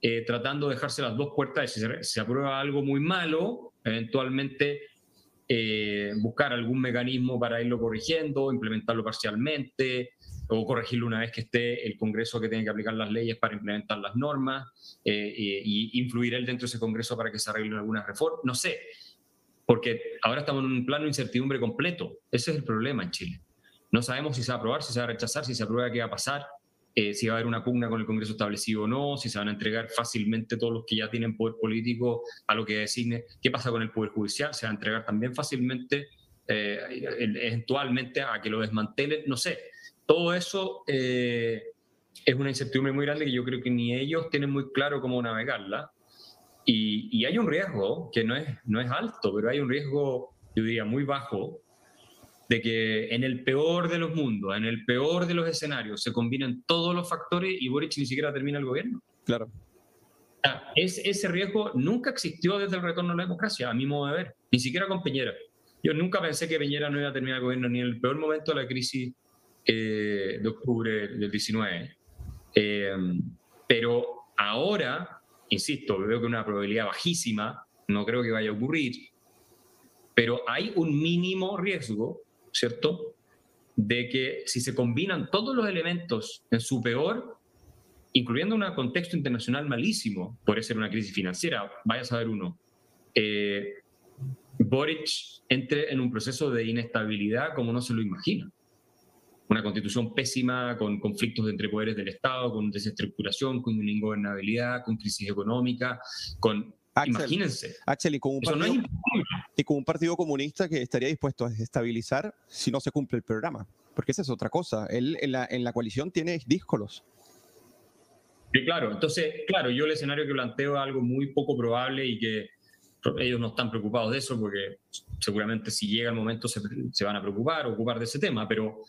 eh, tratando de dejarse las dos puertas, si se, aprueba algo muy malo, eventualmente eh, buscar algún mecanismo para irlo corrigiendo, implementarlo parcialmente. o corregirlo una vez que esté el Congreso que tiene que aplicar las leyes para implementar las normas eh, y, influir él dentro de ese Congreso para que se arreglen algunas reformas. No sé, porque ahora estamos en un plano de incertidumbre completo. Ese es el problema en Chile. No sabemos si se va a aprobar, si se va a rechazar, si se aprueba, qué va a pasar. Eh, si va a haber una pugna con el Congreso establecido o no, si se van a entregar fácilmente todos los que ya tienen poder político a lo que designe, qué pasa con el Poder Judicial, se va a entregar también fácilmente, eh, eventualmente a que lo desmantelen, no sé. Todo eso eh, es una incertidumbre muy grande que yo creo que ni ellos tienen muy claro cómo navegarla. Y, y hay un riesgo que no es, no es alto, pero hay un riesgo, yo diría, muy bajo, de que en el peor de los mundos, en el peor de los escenarios, se combinen todos los factores y Boric ni siquiera termina el gobierno. Claro. Es, ese riesgo nunca existió desde el retorno a la democracia, a mi modo de ver, ni siquiera con Peñera. Yo nunca pensé que Peñera no iba a terminar el gobierno ni en el peor momento de la crisis eh, de octubre del 19. Eh, pero ahora, insisto, veo que una probabilidad bajísima, no creo que vaya a ocurrir, pero hay un mínimo riesgo ¿cierto? De que si se combinan todos los elementos en su peor, incluyendo un contexto internacional malísimo, puede ser una crisis financiera, vaya a saber uno, eh, Boric entre en un proceso de inestabilidad como no se lo imagina. Una constitución pésima, con conflictos entre poderes del Estado, con desestructuración, con ingobernabilidad, con crisis económica, con Imagínense. Axel, y con, un partido, y con un partido comunista que estaría dispuesto a desestabilizar si no se cumple el programa. Porque esa es otra cosa. Él en la, en la coalición tiene díscolos. Sí, claro. Entonces, claro, yo el escenario que planteo es algo muy poco probable y que ellos no están preocupados de eso porque seguramente si llega el momento se, se van a preocupar o ocupar de ese tema, pero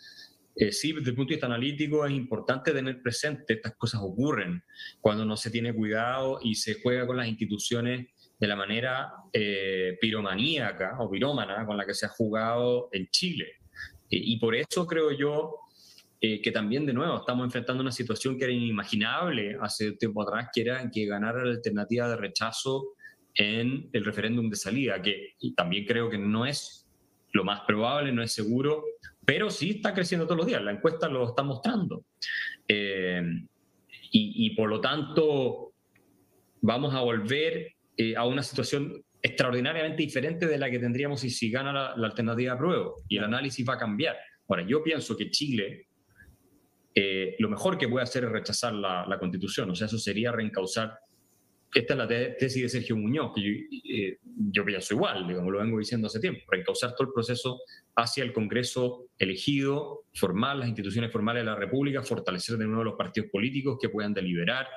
eh, sí, desde el punto de vista analítico es importante tener presente, estas cosas ocurren cuando no se tiene cuidado y se juega con las instituciones de la manera eh, piromaníaca o pirómana con la que se ha jugado en Chile. Eh, y por eso creo yo que también, de nuevo, estamos enfrentando una situación que era inimaginable hace tiempo atrás, que era que ganara la alternativa de rechazo en el referéndum de salida, que también creo que no es lo más probable, no es seguro, pero sí está creciendo todos los días, la encuesta lo está mostrando. Eh, y, por lo tanto, vamos a volver eh, a una situación extraordinariamente diferente de la que tendríamos si, si gana la, alternativa a prueba, y el análisis va a cambiar. Ahora, yo pienso que Chile, eh, lo mejor que puede hacer es rechazar la, la constitución, o sea, eso sería reencauzar esta es la tesis de Sergio Muñoz, que yo, yo pienso igual, digamos, lo vengo diciendo hace tiempo, reencauzar todo el proceso hacia el Congreso elegido, formar las instituciones formales de la República, fortalecer de nuevo los partidos políticos que puedan deliberar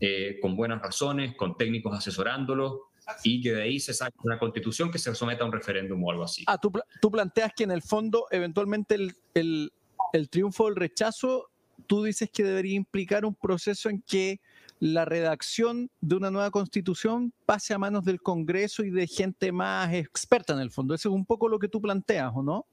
eh, con buenas razones, con técnicos asesorándolos, y que de ahí se saque una constitución que se someta a un referéndum o algo así. Ah, tú, tú planteas que en el fondo, eventualmente, el, el, el triunfo del rechazo, tú dices que debería implicar un proceso en que la redacción de una nueva constitución pase a manos del Congreso y de gente más experta en el fondo. Eso es un poco lo que tú planteas, ¿o no?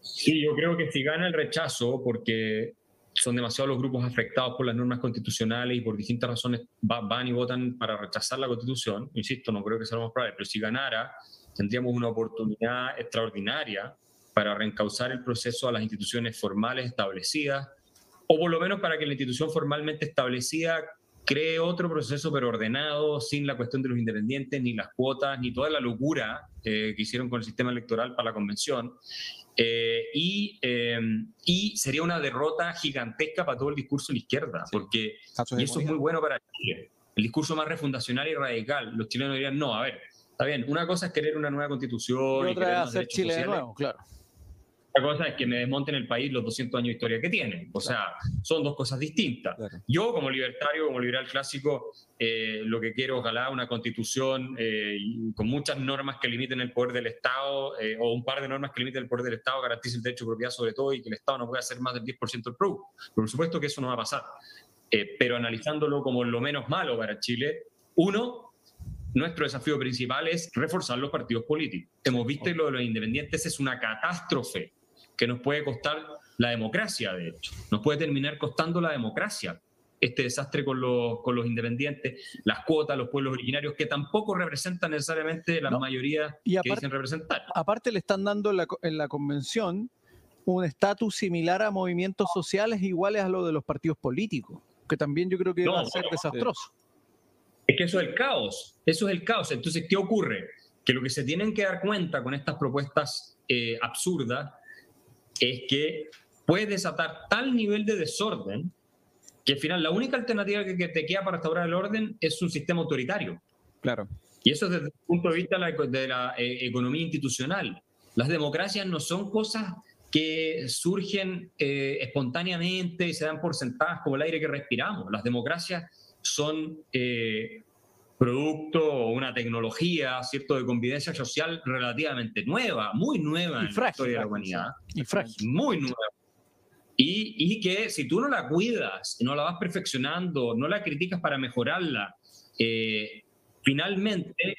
Sí, yo creo que si gana el rechazo, porque son demasiados los grupos afectados por las normas constitucionales y por distintas razones van y votan para rechazar la constitución, insisto, no creo que sea lo más probable, pero si ganara, tendríamos una oportunidad extraordinaria para reencauzar el proceso a las instituciones formales establecidas, o por lo menos para que la institución formalmente establecida cree otro proceso pero ordenado, sin la cuestión de los independientes, ni las cuotas, ni toda la locura eh, que hicieron con el sistema electoral para la convención. Eh, y, eh, y, sería una derrota gigantesca para todo el discurso de la izquierda, porque y eso es muy bueno para Chile. El discurso más refundacional y radical. Los chilenos dirían, no, a ver, está bien, una cosa es querer una nueva constitución. Y otra es hacer Chile de nuevo, claro cosa es que me desmonten el país los 200 años de historia que tienen. O sea, son dos cosas distintas. Yo, como libertario, como liberal clásico, eh, lo que quiero, ojalá, una constitución eh, con muchas normas que limiten el poder del Estado, eh, o un par de normas que limiten el poder del Estado, garanticen el derecho de propiedad sobre todo, y que el Estado no pueda hacer más del 10% del producto. Por supuesto que eso no va a pasar. pero analizándolo como lo menos malo para Chile, uno, nuestro desafío principal es reforzar los partidos políticos. Hemos visto que lo de los independientes es una catástrofe que nos puede costar la democracia, de hecho. Nos puede terminar costando la democracia este desastre con los, con los independientes, las cuotas, los pueblos originarios, que tampoco representan necesariamente la mayoría que dicen representar. Aparte le están dando en la, convención un estatus similar a movimientos sociales iguales a lo de los partidos políticos, que también yo creo que va a ser desastroso. Es que eso es el caos, eso es el caos. Entonces, ¿qué ocurre? Que lo que se tienen que dar cuenta con estas propuestas eh, absurdas es que puede desatar tal nivel de desorden que al final la única alternativa que, te queda para restaurar el orden es un sistema autoritario. Claro. Y eso desde el punto de vista de la, eh, economía institucional. Las democracias no son cosas que surgen eh, espontáneamente y se dan por sentadas como el aire que respiramos. Las democracias son eh, producto o una tecnología, ¿cierto?, de convivencia social relativamente nueva, muy nueva en la historia de la humanidad. Y frágil. Muy nueva. Y, y, que si tú no la cuidas, no la vas perfeccionando, no la criticas para mejorarla, eh, finalmente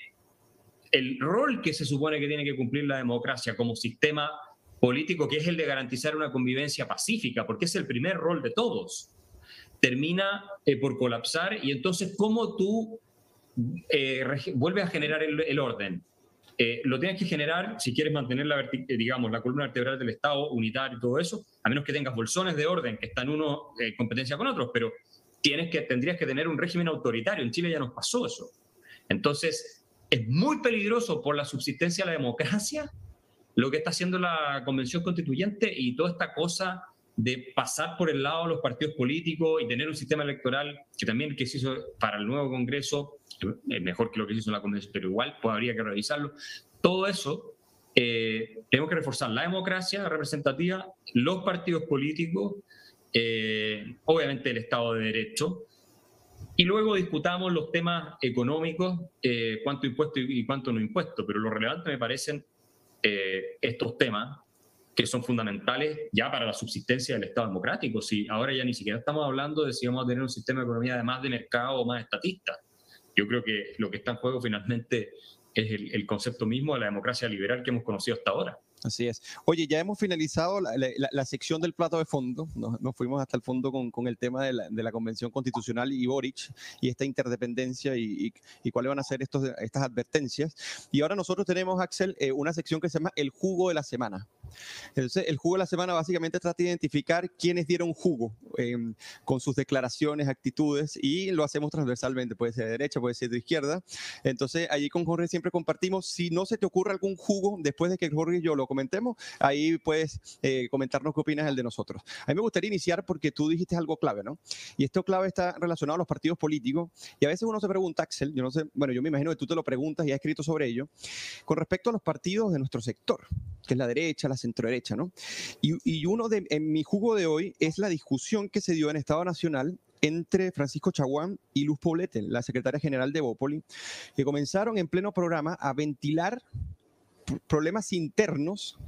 el rol que se supone que tiene que cumplir la democracia como sistema político, que es el de garantizar una convivencia pacífica, porque es el primer rol de todos, termina eh, por colapsar y entonces cómo tú eh, a generar el, orden. Eh, lo tienes que generar si quieres mantener la, digamos, la columna vertebral del Estado unitario y todo eso, a menos que tengas bolsones de orden que están uno en competencia con otros, pero tienes que, tendrías que tener un régimen autoritario. En Chile ya nos pasó eso. Entonces, es muy peligroso por la subsistencia de la democracia lo que está haciendo la Convención Constituyente y toda esta cosa de pasar por el lado de los partidos políticos y tener un sistema electoral que también que se hizo para el nuevo Congreso es mejor que lo que se hizo en la Convención, pero igual pues, habría que revisarlo. Todo eso eh, tenemos que reforzar la democracia representativa, los partidos políticos, eh, obviamente el Estado de Derecho, y luego discutamos los temas económicos, eh, cuánto impuesto y, cuánto no impuesto, pero lo relevante me parecen eh, estos temas que son fundamentales ya para la subsistencia del Estado democrático. Si ahora ya ni siquiera estamos hablando de si vamos a tener un sistema de economía de más de mercado o más estatista. Yo creo que lo que está en juego finalmente es el concepto mismo de la democracia liberal que hemos conocido hasta ahora. Así es. Oye, ya hemos finalizado la, sección del plato de fondo. Nos, fuimos hasta el fondo con, el tema de la, Convención Constitucional y Boric y esta interdependencia y, cuáles van a ser estos, estas advertencias. Y ahora nosotros tenemos, Axel, eh, una sección que se llama El Jugo de la Semana. Entonces, el jugo de la semana básicamente trata de identificar quiénes dieron jugo em, con sus declaraciones, actitudes, y lo hacemos transversalmente, puede ser de derecha, puede ser de izquierda. Entonces, allí con Jorge siempre compartimos, si no se te ocurre algún jugo después de que Jorge y yo lo comentemos, ahí puedes eh, comentarnos qué opinas el de nosotros. A mí me gustaría iniciar porque tú dijiste algo clave, ¿no? Y esto clave está relacionado a los partidos políticos, y a veces uno se pregunta, Axel, yo no sé, bueno, yo me imagino que tú te lo preguntas y has escrito sobre ello, con respecto a los partidos de nuestro sector, que es la derecha, la centro derecha, ¿no? Y, uno de, en mi jugo de hoy es la discusión que se dio en Estado Nacional entre Francisco Chaguán y Luz Poblete, la secretaria general de Bópoli, que comenzaron en pleno programa a ventilar problemas internos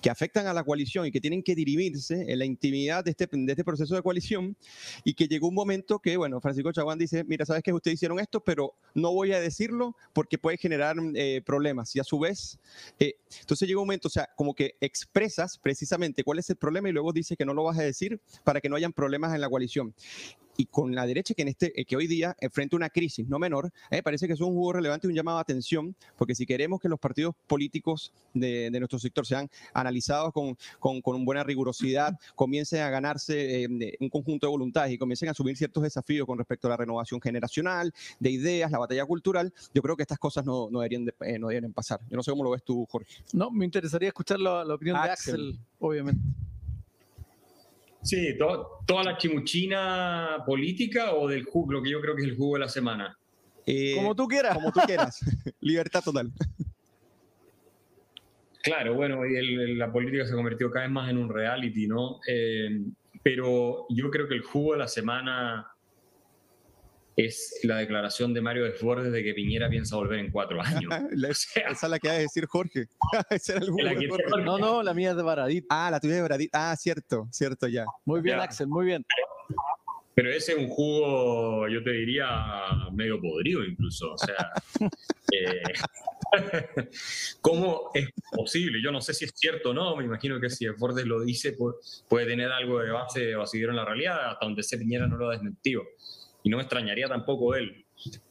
que afectan a la coalición y que tienen que dirimirse en la intimidad de este, de este proceso de coalición y que llegó un momento que, bueno, Francisco Chaguán dice, mira, sabes que ustedes hicieron esto, pero no voy a decirlo porque puede generar eh, problemas. Y a su vez, eh, entonces llegó un momento, o sea, como que expresas precisamente cuál es el problema y luego dice que no lo vas a decir para que no hayan problemas en la coalición y con la derecha que, en este, eh, que hoy día enfrenta una crisis no menor, me parece que es un juego relevante y un llamado a atención, porque si queremos que los partidos políticos de, nuestro sector sean analizados con, con, buena rigurosidad, comiencen a ganarse eh, un conjunto de voluntades y comiencen a asumir ciertos desafíos con respecto a la renovación generacional, de ideas, la batalla cultural, yo creo que estas cosas no, no, deberían, eh, no deberían pasar. Yo no sé cómo lo ves tú, Jorge. No, me interesaría escuchar la, opinión de Axel, obviamente. Sí, toda la chimuchina política o del jugo, lo que yo creo que es el jugo de la semana. Eh, como tú quieras. Como tú quieras. Libertad total. Claro, bueno, la política se ha convertido cada vez más en un reality, ¿no? Eh, pero yo creo que el jugo de la semana es la declaración de Mario Desbordes de que Piñera piensa volver en cuatro años. esa es la que va a decir Jorge. No, no, la mía es de Baradit. Ah, la tuya es de Baradit. Ah, cierto, cierto, ya. Muy bien, Axel, muy bien. Pero ese es un jugo, yo te diría, medio podrido incluso. O sea, eh, ¿cómo es posible? Yo no sé si es cierto o no. Me imagino que si Desbordes lo dice, puede tener algo de base o seguir en la realidad, hasta donde se Piñera no lo ha desmentido y no me extrañaría tampoco él.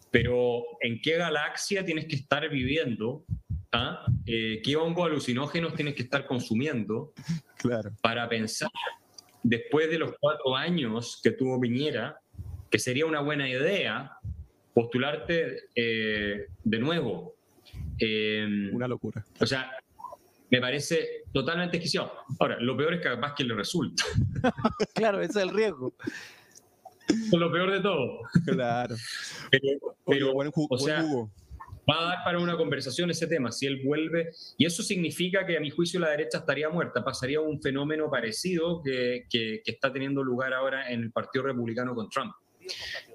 Pero ¿en qué galaxia tienes que estar viviendo ¿ah? Eh, qué hongo alucinógenos tienes que estar consumiendo claro. para pensar, después de los cuatro años que tuvo Piñera, que sería una buena idea postularte eh, de nuevo. Em, una locura. O sea, me parece totalmente exquisito. Ahora, lo peor es que capaz que le resulta. claro, ese es el riesgo. Lo peor de todo. Claro. Pero, buen o sea, va a dar para una conversación ese tema, si él vuelve, y eso significa que a mi juicio la derecha estaría muerta, pasaría un fenómeno parecido que, que, está teniendo lugar ahora en el Partido Republicano con Trump,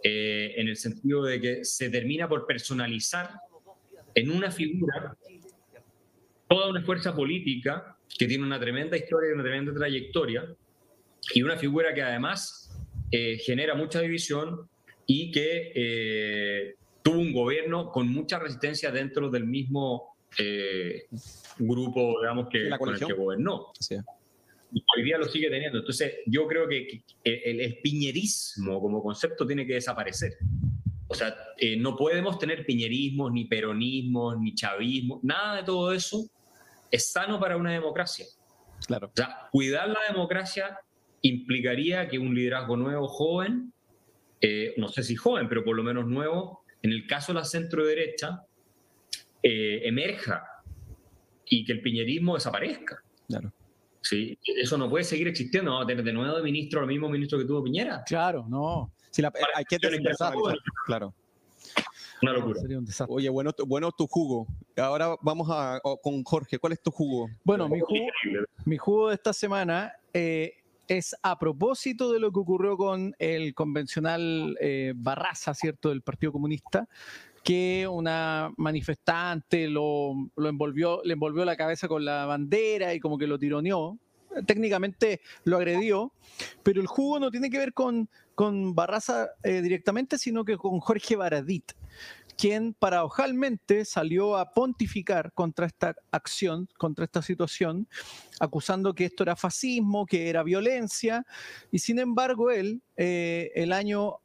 eh, en el sentido de que se termina por personalizar en una figura toda una fuerza política que tiene una tremenda historia y una tremenda trayectoria, y una figura que además eh, genera mucha división y que eh, tuvo un gobierno con mucha resistencia dentro del mismo eh, grupo, digamos, que, con el que gobernó. Y hoy día lo sigue teniendo. Entonces, yo creo que el, piñerismo como concepto tiene que desaparecer. O sea, eh, no podemos tener piñerismos, ni peronismos, ni chavismo, nada de todo eso es sano para una democracia. Claro. O sea, cuidar la democracia implicaría que un liderazgo nuevo, joven, eh, no sé si joven, pero por lo menos nuevo, en el caso de la centro derecha, eh, emerja y que el piñerismo desaparezca. Claro. Sí, eso no puede seguir existiendo. Vamos a tener de nuevo de ministro lo mismo ministro que tuvo Piñera. Claro, no. Si la, hay que Claro. Una locura. Oye, bueno, bueno tu jugo. Ahora vamos a, con Jorge. ¿Cuál es tu jugo? Bueno, mi jugo, mi jugo de esta semana eh, es a propósito de lo que ocurrió con el convencional eh, Barraza, ¿cierto?, del Partido Comunista, que una manifestante lo, envolvió, le envolvió la cabeza con la bandera y como que lo tironeó. Técnicamente lo agredió, pero el jugo no tiene que ver con, Barraza eh, directamente, sino que con Jorge Baradit quien paradojalmente salió a pontificar contra esta acción, contra esta situación, acusando que esto era fascismo, que era violencia, y sin embargo él, eh, el año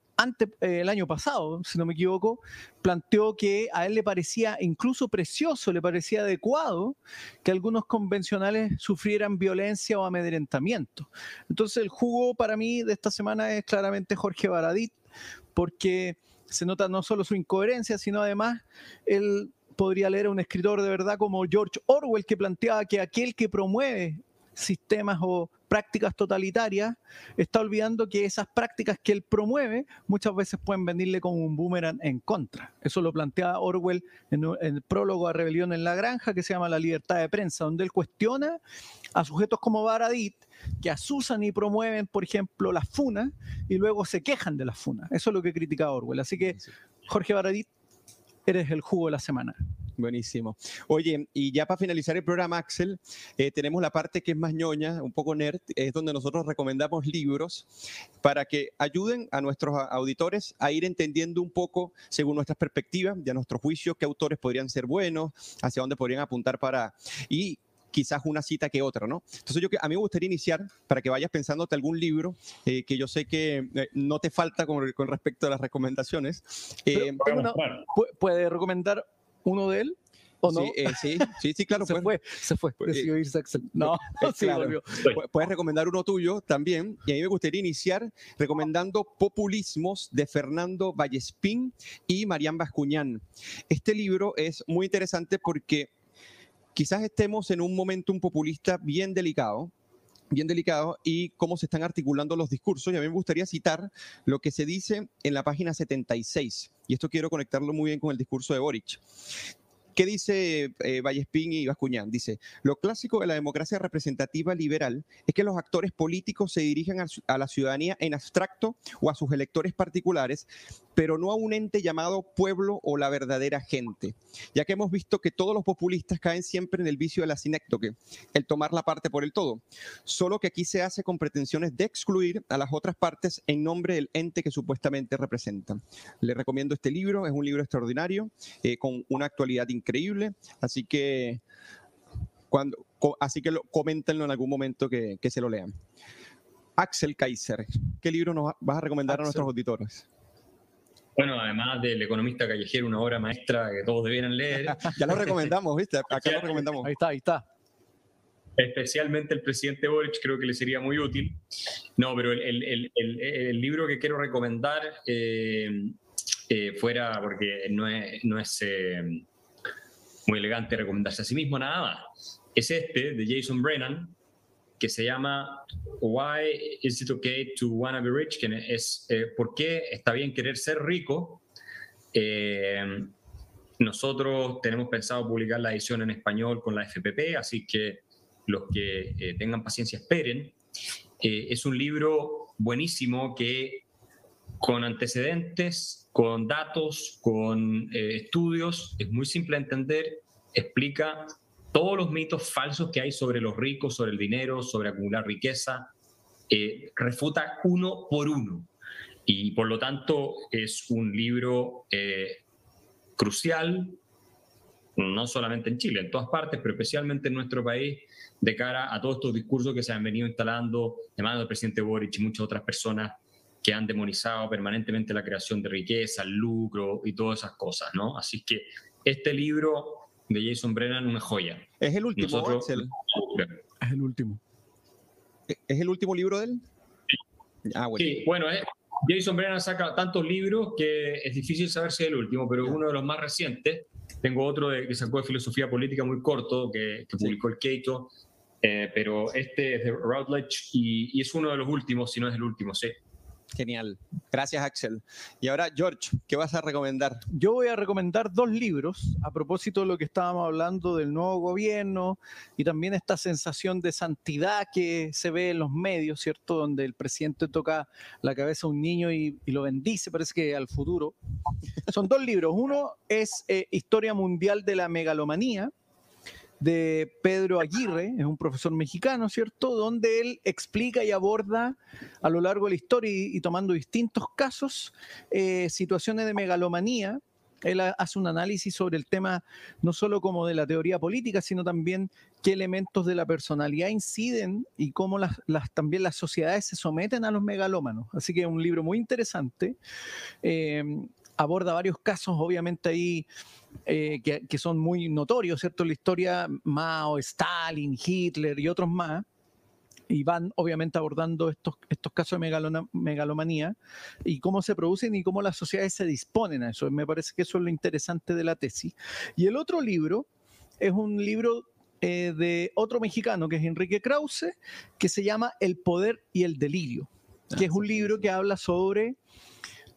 eh, el año pasado, si no me equivoco, planteó que a él le parecía incluso precioso, le parecía adecuado que algunos convencionales sufrieran violencia o amedrentamiento. Entonces el jugo para mí de esta semana es claramente Jorge Baradit, porque se nota no solo su incoherencia, sino además él podría leer a un escritor de verdad como George Orwell que planteaba que aquel que promueve sistemas o prácticas totalitarias, está olvidando que esas prácticas que él promueve muchas veces pueden venirle como un boomerang en contra. Eso lo plantea Orwell en, el prólogo a Rebelión en la Granja, que se llama La libertad de prensa, donde él cuestiona a sujetos como Baradit, que asusan y promueven, por ejemplo, las funas y luego se quejan de las funas. Eso es lo que critica Orwell. Así que, Jorge Baradit, eres el jugo de la semana. Buenísimo. Oye, y ya para finalizar el programa, Axel, eh, tenemos la parte que es más ñoña, un poco nerd, es donde nosotros recomendamos libros para que ayuden a nuestros auditores a ir entendiendo un poco, según nuestras perspectivas, y a nuestro juicio, qué autores podrían ser buenos, hacia dónde podrían apuntar para... Y quizás una cita que otra, ¿no? Entonces yo a mí me gustaría iniciar para que vayas pensándote algún libro eh, que yo sé que eh, no te falta con, respecto a las recomendaciones. ¿Puede recomendar uno de él? ¿O no? Eh, sí, sí, sí, claro. se fue, se fue. Decidió irse Axel. No, sí, volvió. Puedes recomendar uno tuyo también. Y a mí me gustaría iniciar recomendando Populismos de Fernando Vallespín y Marián Bascuñán. Este libro es muy interesante porque quizás estemos en un momento un populista bien delicado, bien delicado y cómo se están articulando los discursos. Y a mí me gustaría citar lo que se dice en la página 76. Y esto quiero conectarlo muy bien con el discurso de Boric. ¿Qué dice eh, Vallespín y Bascuñán? Dice, lo clásico de la democracia representativa liberal es que los actores políticos se dirigen a, la ciudadanía en abstracto o a sus electores particulares, pero no a un ente llamado pueblo o la verdadera gente, ya que hemos visto que todos los populistas caen siempre en el vicio de la sinéctoque, el tomar la parte por el todo, solo que aquí se hace con pretensiones de excluir a las otras partes en nombre del ente que supuestamente representan. Le recomiendo este libro, es un libro extraordinario, eh, con una actualidad increíble increíble. Así que, cuando, así que lo, coméntenlo en algún momento que, que, se lo lean. Axel Kaiser, ¿qué libro nos vas a recomendar a nuestros auditores? Bueno, además del economista callejero, una obra maestra que todos debieran leer. ya lo recomendamos, ¿viste? Acá lo recomendamos. Ahí está, ahí está. Especialmente el presidente Boric creo que le sería muy útil. No, pero el, libro que quiero recomendar eh, eh, fuera, porque no es, no es eh, muy elegante recomendarse a sí mismo nada más, es este de Jason Brennan, que se llama Why is it okay to wanna be rich? Que es eh, ¿por qué está bien querer ser rico? Eh, nosotros tenemos pensado publicar la edición en español con la FPP, así que los que eh, tengan paciencia esperen. es un libro buenísimo que con antecedentes, con datos, con estudios, es muy simple de entender, explica todos los mitos falsos que hay sobre los ricos, sobre el dinero, sobre acumular riqueza, eh, refuta uno por uno. Y por lo tanto es un libro eh, crucial, no solamente en Chile, en todas partes, pero especialmente en nuestro país, de cara a todos estos discursos que se han venido instalando de mano del presidente Boric y muchas otras personas que han demonizado permanentemente la creación de riqueza, el lucro y todas esas cosas, ¿no? Así que este libro de Jason Brennan una joya. ¿Es el último, Axel? Es el último. ¿Es el último libro de él? Sí, ah, bueno. Sí, bueno, eh, Jason Brennan saca tantos libros que es difícil saber si es el último, pero uno de los más recientes. Tengo otro de, que sacó de filosofía política muy corto, que, publicó el Keito, eh, pero este es de Routledge y, y, es uno de los últimos, si no es el último, sí. Genial. Gracias, Axel. Y ahora, George, ¿qué vas a recomendar? Yo voy a recomendar dos libros a propósito de lo que estábamos hablando del nuevo gobierno y también esta sensación de santidad que se ve en los medios, ¿cierto? Donde el presidente toca la cabeza a un niño y, lo bendice, parece que al futuro. Son dos libros. Uno es eh, Historia Mundial de la Megalomanía de Pedro Aguirre, es un profesor mexicano, ¿cierto? Donde él explica y aborda a lo largo de la historia y, tomando distintos casos, eh, situaciones de megalomanía. Él hace un análisis sobre el tema no solo como de la teoría política, sino también qué elementos de la personalidad inciden y cómo las, también las sociedades se someten a los megalómanos. Así que es un libro muy interesante. Eh, aborda varios casos, obviamente ahí eh, que, son muy notorios, ¿cierto? La historia, Mao, Stalin, Hitler y otros más, y van obviamente abordando estos, estos casos de megalomanía y cómo se producen y cómo las sociedades se disponen a eso. Me parece que eso es lo interesante de la tesis. Y el otro libro es un libro eh, de otro mexicano, que es Enrique Krause, que se llama El poder y el delirio, que es un libro que habla sobre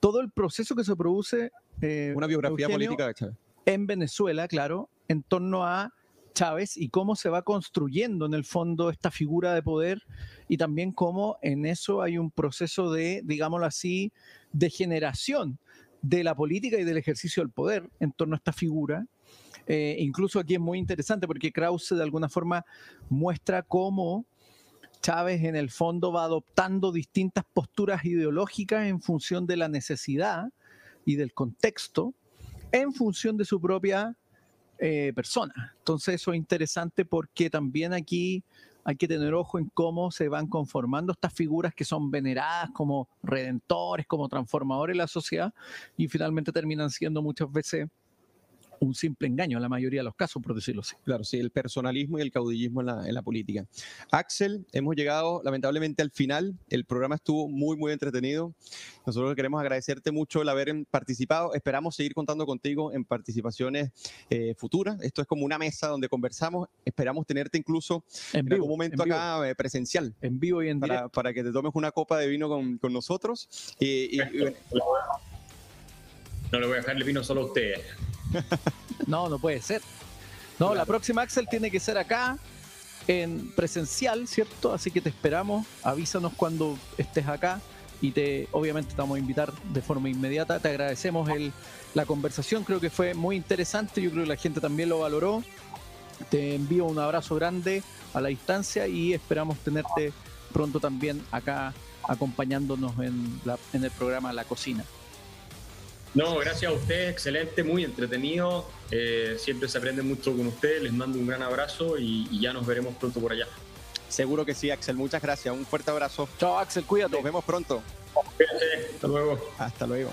todo el proceso que se produce. Eh, Una biografía política de Chávez. En Venezuela, claro, en torno a Chávez y cómo se va construyendo en el fondo esta figura de poder y también cómo en eso hay un proceso de, digámoslo así, de generación de la política y del ejercicio del poder en torno a esta figura. Eh, incluso aquí es muy interesante porque Krause de alguna forma muestra cómo Chávez en el fondo va adoptando distintas posturas ideológicas en función de la necesidad y del contexto, en función de su propia eh, persona. Entonces eso es interesante porque también aquí hay que tener ojo en cómo se van conformando estas figuras que son veneradas como redentores, como transformadores de la sociedad y finalmente terminan siendo muchas veces un simple engaño en la mayoría de los casos, por decirlo así. Claro, sí, el personalismo y el caudillismo en la, política. Axel, hemos llegado lamentablemente al final. El programa estuvo muy, muy entretenido. Nosotros queremos agradecerte mucho el haber participado. Esperamos seguir contando contigo en participaciones eh, futuras. Esto es como una mesa donde conversamos. Esperamos tenerte incluso en, algún momento acá eh, presencial. En vivo y en para, directo. Para que te tomes una copa de vino con, nosotros. No le voy a dejar el vino solo a ustedes. no, no puede ser. No, la próxima Axel tiene que ser acá en presencial, ¿cierto? Así que te esperamos, avísanos cuando estés acá y te obviamente te vamos a invitar de forma inmediata. Te agradecemos el, la conversación, creo que fue muy interesante, yo creo que la gente también lo valoró. Te envío un abrazo grande a la distancia y esperamos tenerte pronto también acá acompañándonos en, en el programa La Cocina. No, gracias a ustedes, excelente, muy entretenido. Eh, siempre se aprende mucho con ustedes. Les mando un gran abrazo y, y, ya nos veremos pronto por allá. Seguro que sí, Axel. Muchas gracias. Un fuerte abrazo. Chao, Axel. Cuídate. Nos vemos pronto. Hasta luego. Hasta luego.